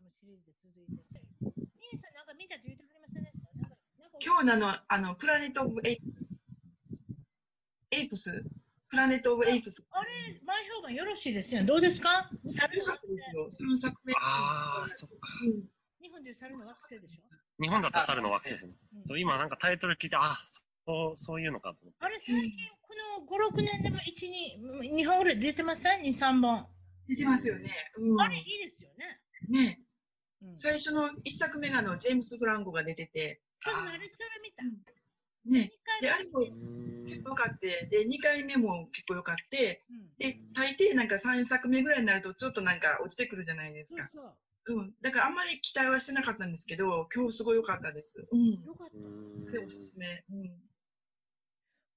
もシリーズで続いてて。ミエさんなんか見たって言ってはりませんでした？なんかなんか今日のあの、あの、プラネット・オブ・エイエイプス、プラネット・オブ・エイプス。あれ、前評判よろしいですよね。どうですか？猿よかったですよ。3作目。ああ、そっか。うん日本でいう猿の惑星でしょ？日本だと猿の惑星ですね。うんそう、今なんかタイトル聞いて、あ、そう、そういうのかと思って。あれ、最近、この5、6年でも1、2、2本ぐらい出てません ?2、3本。出てますよね。うん。あれ、いいですよね。ねうん。最初の一作目があの、ジェームス・フランコが出てて、そうあれ、それ見た。ね。2回で、あれも結構良かって、で、2回目も結構良かって、うんで、大抵なんか3作目ぐらいになるとちょっとなんか落ちてくるじゃないですか。そうそう。うん。だからあんまり期待はしてなかったんですけど、今日すごい良かったです。うん。よかった。で、おすすめ。うん。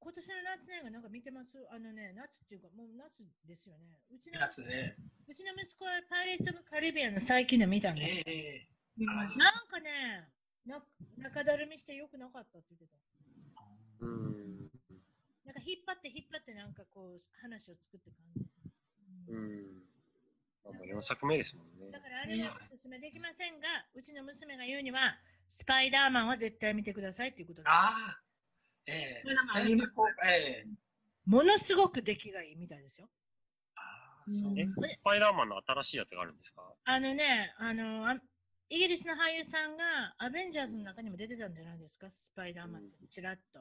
今年の夏ね、なんか見てます？あのね、夏っていうか、もう夏ですよね。うちの、やつね。うちの息子はパイレーツ・オブ・カリビアンの最近の見たんですよ。ええ見ました。なんかね、な中だるみしてよくなかったって言ってた。うーん。なんか引っ張って引っ張ってなんかこう話を作って感じ。うーん。まあ、もう4作目ですもんねだ。からあれはおすすめできませんが、うちの娘が言うには、スパイダーマンは絶対見てくださいっていうことで、ああ。ええそれなら先日こうええものすごく出来がいいみたいですよ。ああ、そうえ、スパイダーマンの新しいやつがあるんですか？あのね、あの、あイギリスの俳優さんがアベンジャーズの中にも出てたんじゃないですか、スパイダーマンって、ちらっと。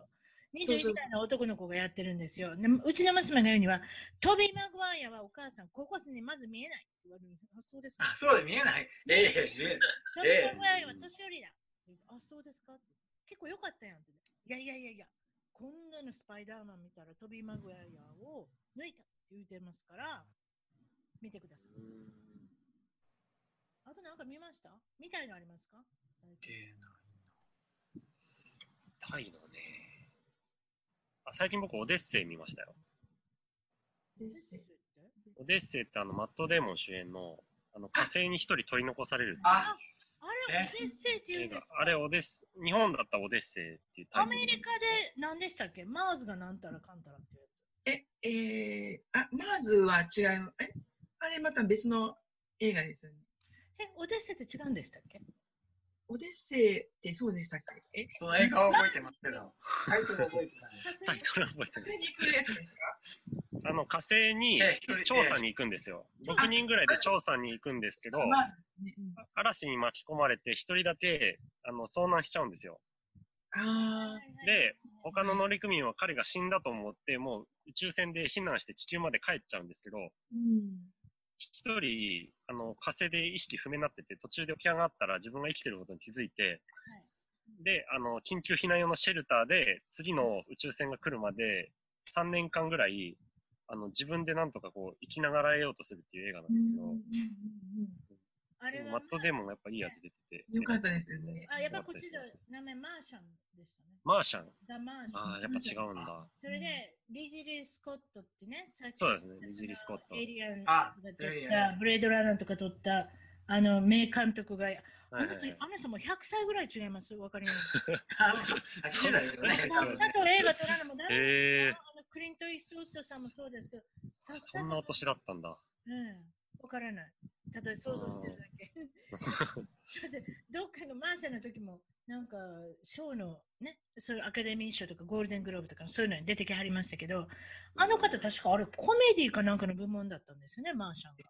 21そうそう歳の男の子がやってるんですよ。でうちの娘が言うには、トビー・マグワイアはお母さん、高校生にまず見えないって言われる。あ、そうですかあ。そうで見えない。ええ見えない。トビー・マグワイアは年寄りだ。あ、そうですか結構良かったやんって。いやいやいやいや、こんなのスパイダーマン見たらトビー・マグワイアを抜いたって言ってますから、見てください。あとなんか見ました？見たいのありますか？最近タイのね。あ、最近僕オデッセイ見ましたよ。ですオデッセイってあの、マットデーモン主演の、あの、火星に一人取り残されるあ、あれ、オデッセイって言うんですか？あれオデッセイ、日本だったらオデッセイっていうタイトルアメリカで何でしたっけ？マーズがなんたらかんたらっていうやつ。え、えー、あ、マーズは違う。え、あれまた別の映画ですよね。え、オデッセイって違うんでしたっけ？オデッセイってそうでしたっけ？え、その映画は覚えてますけど、タイトル覚えてない。タイトル覚えて火星に行くやつですか？ない。あの、火星に調査に行くんですよ。6人ぐらいで調査に行くんですけど。嵐に巻き込まれて一人だけ、あの、遭難しちゃうんですよ。あで、他の乗組員は彼が死んだと思って、もう宇宙船で避難して地球まで帰っちゃうんですけど、ー、うん。一人、あの、火星で意識不明になってて、途中で起き上がったら自分が生きてることに気づいて、で、あの、緊急避難用のシェルターで、次の宇宙船が来るまで、3年間ぐらい、あの、自分でなんとかこう、生きながらえようとするっていう映画なんですけど、うんうんうんあれはマットデーモンがやっぱいいやつ出てて。よかったですよね。あ、やっぱこっちの名前マーシャンでしたね。マーシャン。ダマーシャン。ああ、やっぱ違うんだ。それで、リジリー・スコットってね、さっきそうですねリジリースコットエイリアンあが撮った、ブレードランナーとか撮った、あの、名監督が、あの人はいはいはい、あの人もう100歳ぐらい違いますわかります？あの、80代ですよね。さっさと映画撮らなも誰へえクリント・イーストウッドさんもそうですけど、そんなお年だったんだ。うん、わからない。ただ想像してるだけ。だってどっかのマーシャの時も、なんか、賞のね、そういうアカデミー賞とかゴールデングローブとかそういうのに出てきはりましたけど、あの方確かあれコメディかなんかの部門だったんですよね、マーシャンが。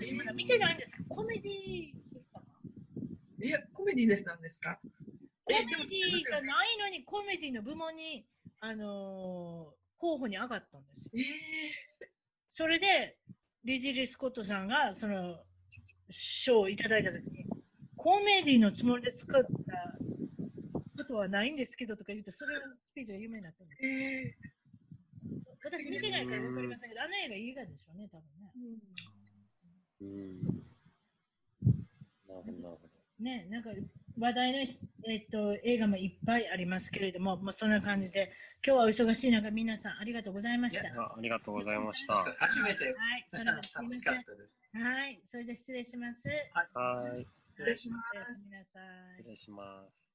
私まだ見てないんですけど、コメディでしたか？いや、コメディでしたんですか？コメディがないのにコメディの部門に、あのー候補に上がったんですよ。えー、それで、リジリー・スコットさんが、その、賞をいただいたときに、コメディのつもりで作ったことはないんですけどとか言うと、それのスピーチが有名になったんです。え私見てないからわかりませんけど、あの映画いい映画でしょうね、多分ね。ー、うんうーん。なるほど、なるほど。ね、なんか話題の、えっと、映画もいっぱいありますけれども、まあ、そんな感じで、今日はお忙しい中、皆さんありがとうございました。はあありがとうございました。初めてい、それでは楽。しかったです。はい、それでは失礼します。はい。失礼します失。礼します。